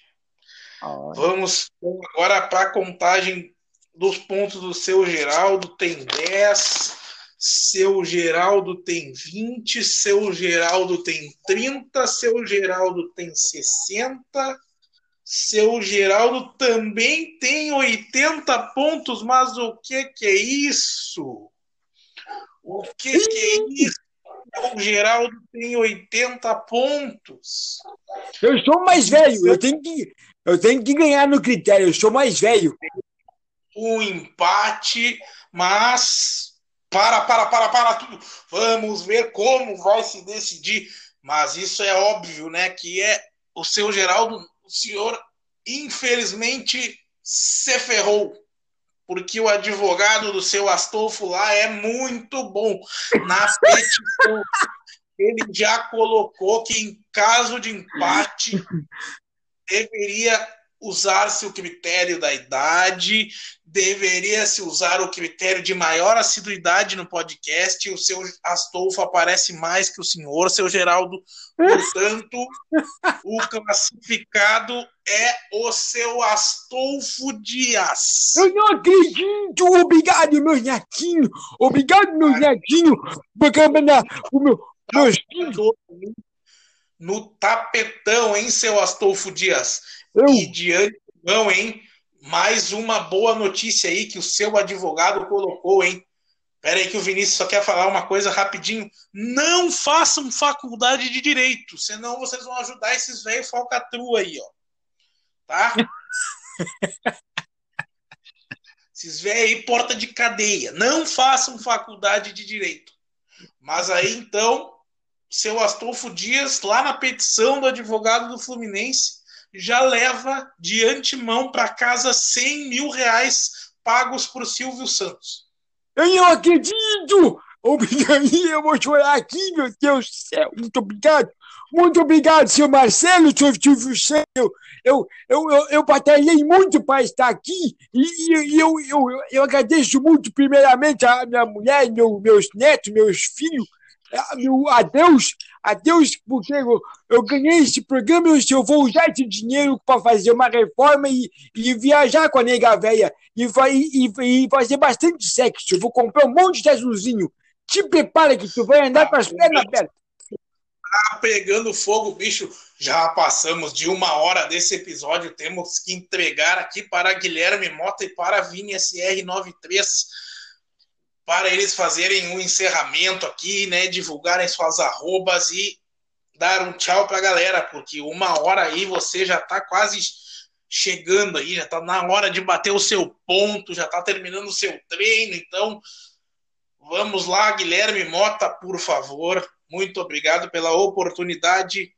Vamos agora para a contagem dos pontos do seu Geraldo. Tem 10, seu Geraldo tem 20, seu Geraldo tem 30, seu Geraldo tem 60, seu Geraldo também tem 80 pontos, mas o que que é isso? O que que é isso? O Geraldo tem 80 pontos. Eu sou mais velho, eu tenho que, eu tenho que ganhar no critério, eu sou mais velho. um empate, mas para, para, para, para tudo. Vamos ver como vai se decidir. Mas isso é óbvio, né? Que é o seu Geraldo, o senhor, infelizmente, se ferrou. Porque o advogado do seu Astolfo lá é muito bom. Na petição, ele já colocou que em caso de empate deveria usar-se o critério da idade, deveria se usar o critério de maior assiduidade no podcast. O seu Astolfo aparece mais que o senhor, seu Geraldo. Portanto, o classificado é o seu Astolfo Dias. Eu não acredito! Obrigado, meus netinhos! Obrigado, meus netinhos! Porque na, o meu, meus filhos, No tapetão, hein, seu Astolfo Dias? Eu, E diante não, hein? Mais uma boa notícia aí que o seu advogado colocou, hein? Pera aí que o Vinícius só quer falar uma coisa rapidinho. Não façam faculdade de direito, senão vocês vão ajudar esses velhos falcatrua aí, ó. Tá? esses velhos aí, porta de cadeia. Não façam faculdade de direito. Mas aí, então, seu Astolfo Dias, lá na petição do advogado do Fluminense, já leva de antemão para casa 100 mil reais pagos por Silvio Santos. Eu não acredito! Obrigado, eu vou chorar aqui, meu Deus do céu. Muito obrigado. Muito obrigado, senhor Marcelo, senhor Silvio Santos. Eu, eu, eu, eu batalhei muito para estar aqui e, e eu, eu, eu agradeço muito, primeiramente, a minha mulher, meu, meus netos, meus filhos, a Deus, a Deus, porque eu, eu ganhei esse programa, eu vou usar esse dinheiro para fazer uma reforma e, e viajar com a nega velha e, e, e, fazer bastante sexo. Eu vou comprar um monte de azulzinho. Te prepara que tu vai andar com as pernas abertas. Tá pegando fogo, bicho. Já passamos de uma hora desse episódio. Temos que entregar aqui para Guilherme Mota e para Vini SR93 para eles fazerem um encerramento aqui, né? Divulgarem suas arrobas e dar um tchau para a galera, porque uma hora aí você já está quase chegando aí, já está na hora de bater o seu ponto, já está terminando o seu treino, então vamos lá, Guilherme Mota, por favor. Muito obrigado pela oportunidade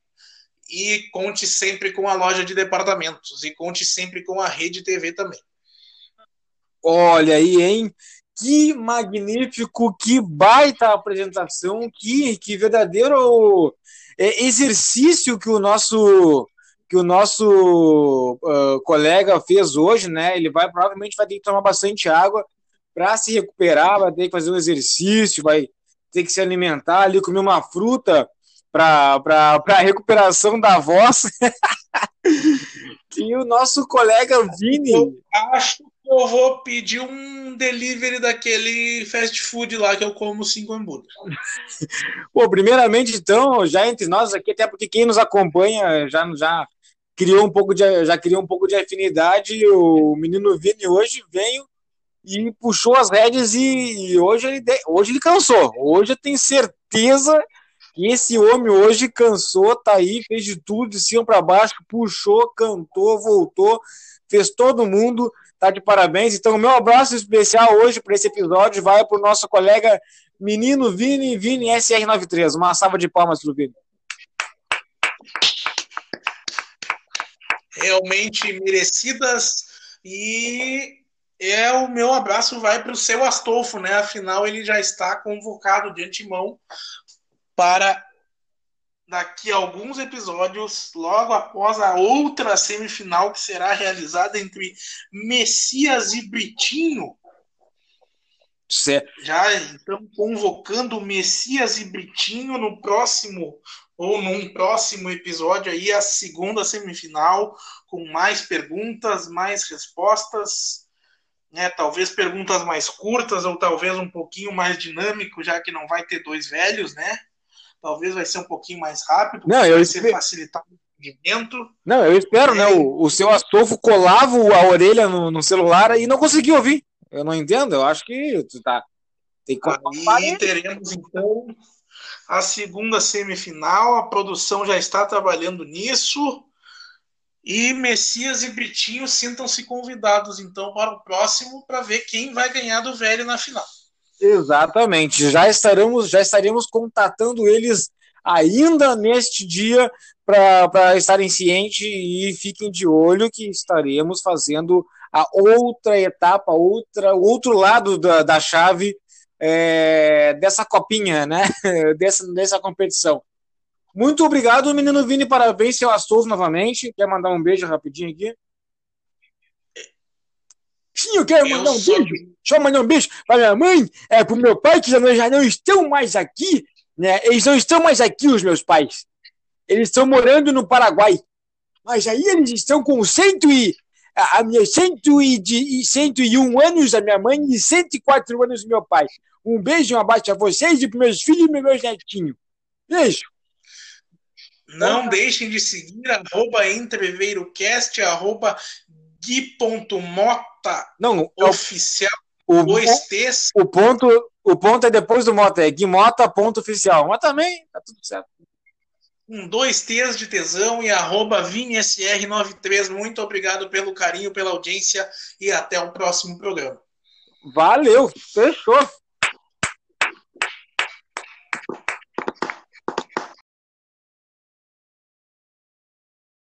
e conte sempre com a loja de departamentos e conte sempre com a rede TV também. Olha aí, hein? Que magnífico, que baita apresentação, que, que verdadeiro é, exercício que o nosso que o nosso uh, colega fez hoje, né? Ele vai provavelmente vai ter que tomar bastante água para se recuperar, vai ter que fazer um exercício, vai ter que se alimentar ali, comer uma fruta para a recuperação da voz. e o nosso colega Vini. Eu acho eu vou pedir um delivery daquele fast food lá que eu como cinco hambúrgueres. Pô, primeiramente, então, já entre nós aqui, até porque quem nos acompanha já, já criou um pouco de já criou um pouco de afinidade. O menino Vini hoje veio e puxou as rédeas e, e hoje ele hoje ele cansou. Hoje eu tenho certeza que esse homem hoje cansou, tá aí, fez de tudo, de cima para baixo, puxou, cantou, voltou, fez todo mundo tá de parabéns. Então, o meu abraço especial hoje para esse episódio vai para o nosso colega menino Vini, Vini SR93. Uma salva de palmas para o Vini. Realmente merecidas e é o meu abraço vai para o seu Astolfo, né? Afinal, ele já está convocado de antemão para daqui a alguns episódios, logo após a outra semifinal que será realizada entre Messias e Britinho. Certo. Já então convocando Messias e Britinho no próximo ou num próximo episódio aí a segunda semifinal com mais perguntas, mais respostas, né? Talvez perguntas mais curtas ou talvez um pouquinho mais dinâmico, já que não vai ter dois velhos, né? Talvez vai ser um pouquinho mais rápido, não, eu vai esper... ser facilitar o entendimento. Não, eu espero, é, né? O, o seu Astolfo colava a orelha no, no, celular e não conseguiu ouvir. Eu não entendo, eu acho que tu tá. Tem que Aí teremos então a segunda semifinal, a produção já está trabalhando nisso. E Messias e Britinho sintam-se convidados então para o próximo para ver quem vai ganhar do velho na final. Exatamente. Já estaremos, já estaremos contatando eles ainda neste dia para estarem cientes e fiquem de olho que estaremos fazendo a outra etapa, outra, outro lado da, da chave é, dessa copinha, né? dessa, dessa competição. Muito obrigado, menino Vini. Parabéns, seu Astolfo, novamente. Quer mandar um beijo rapidinho aqui? Sim, eu quero eu mandar um beijo. Só mandar um beijo para minha mãe, é, para o meu pai, que já não, já não estão mais aqui. Né? Eles não estão mais aqui, os meus pais. Eles estão morando no Paraguai. Mas aí eles estão com cento e, a, a minha cento e, de, cento e um anos da minha mãe e 104 anos do meu pai. Um beijo, um abraço a vocês e para meus filhos e meus netinhos. Beijo. Não deixem de seguir arroba entreveirocast, arroba gui.mota não, é oficial. O, dois T's. O ponto, o ponto é depois do Mota, é guimota.oficial. Mas também tá tudo certo. Um dois T's de tesão e arroba ViniSR93. Muito obrigado pelo carinho, pela audiência e até o próximo programa. Valeu, fechou.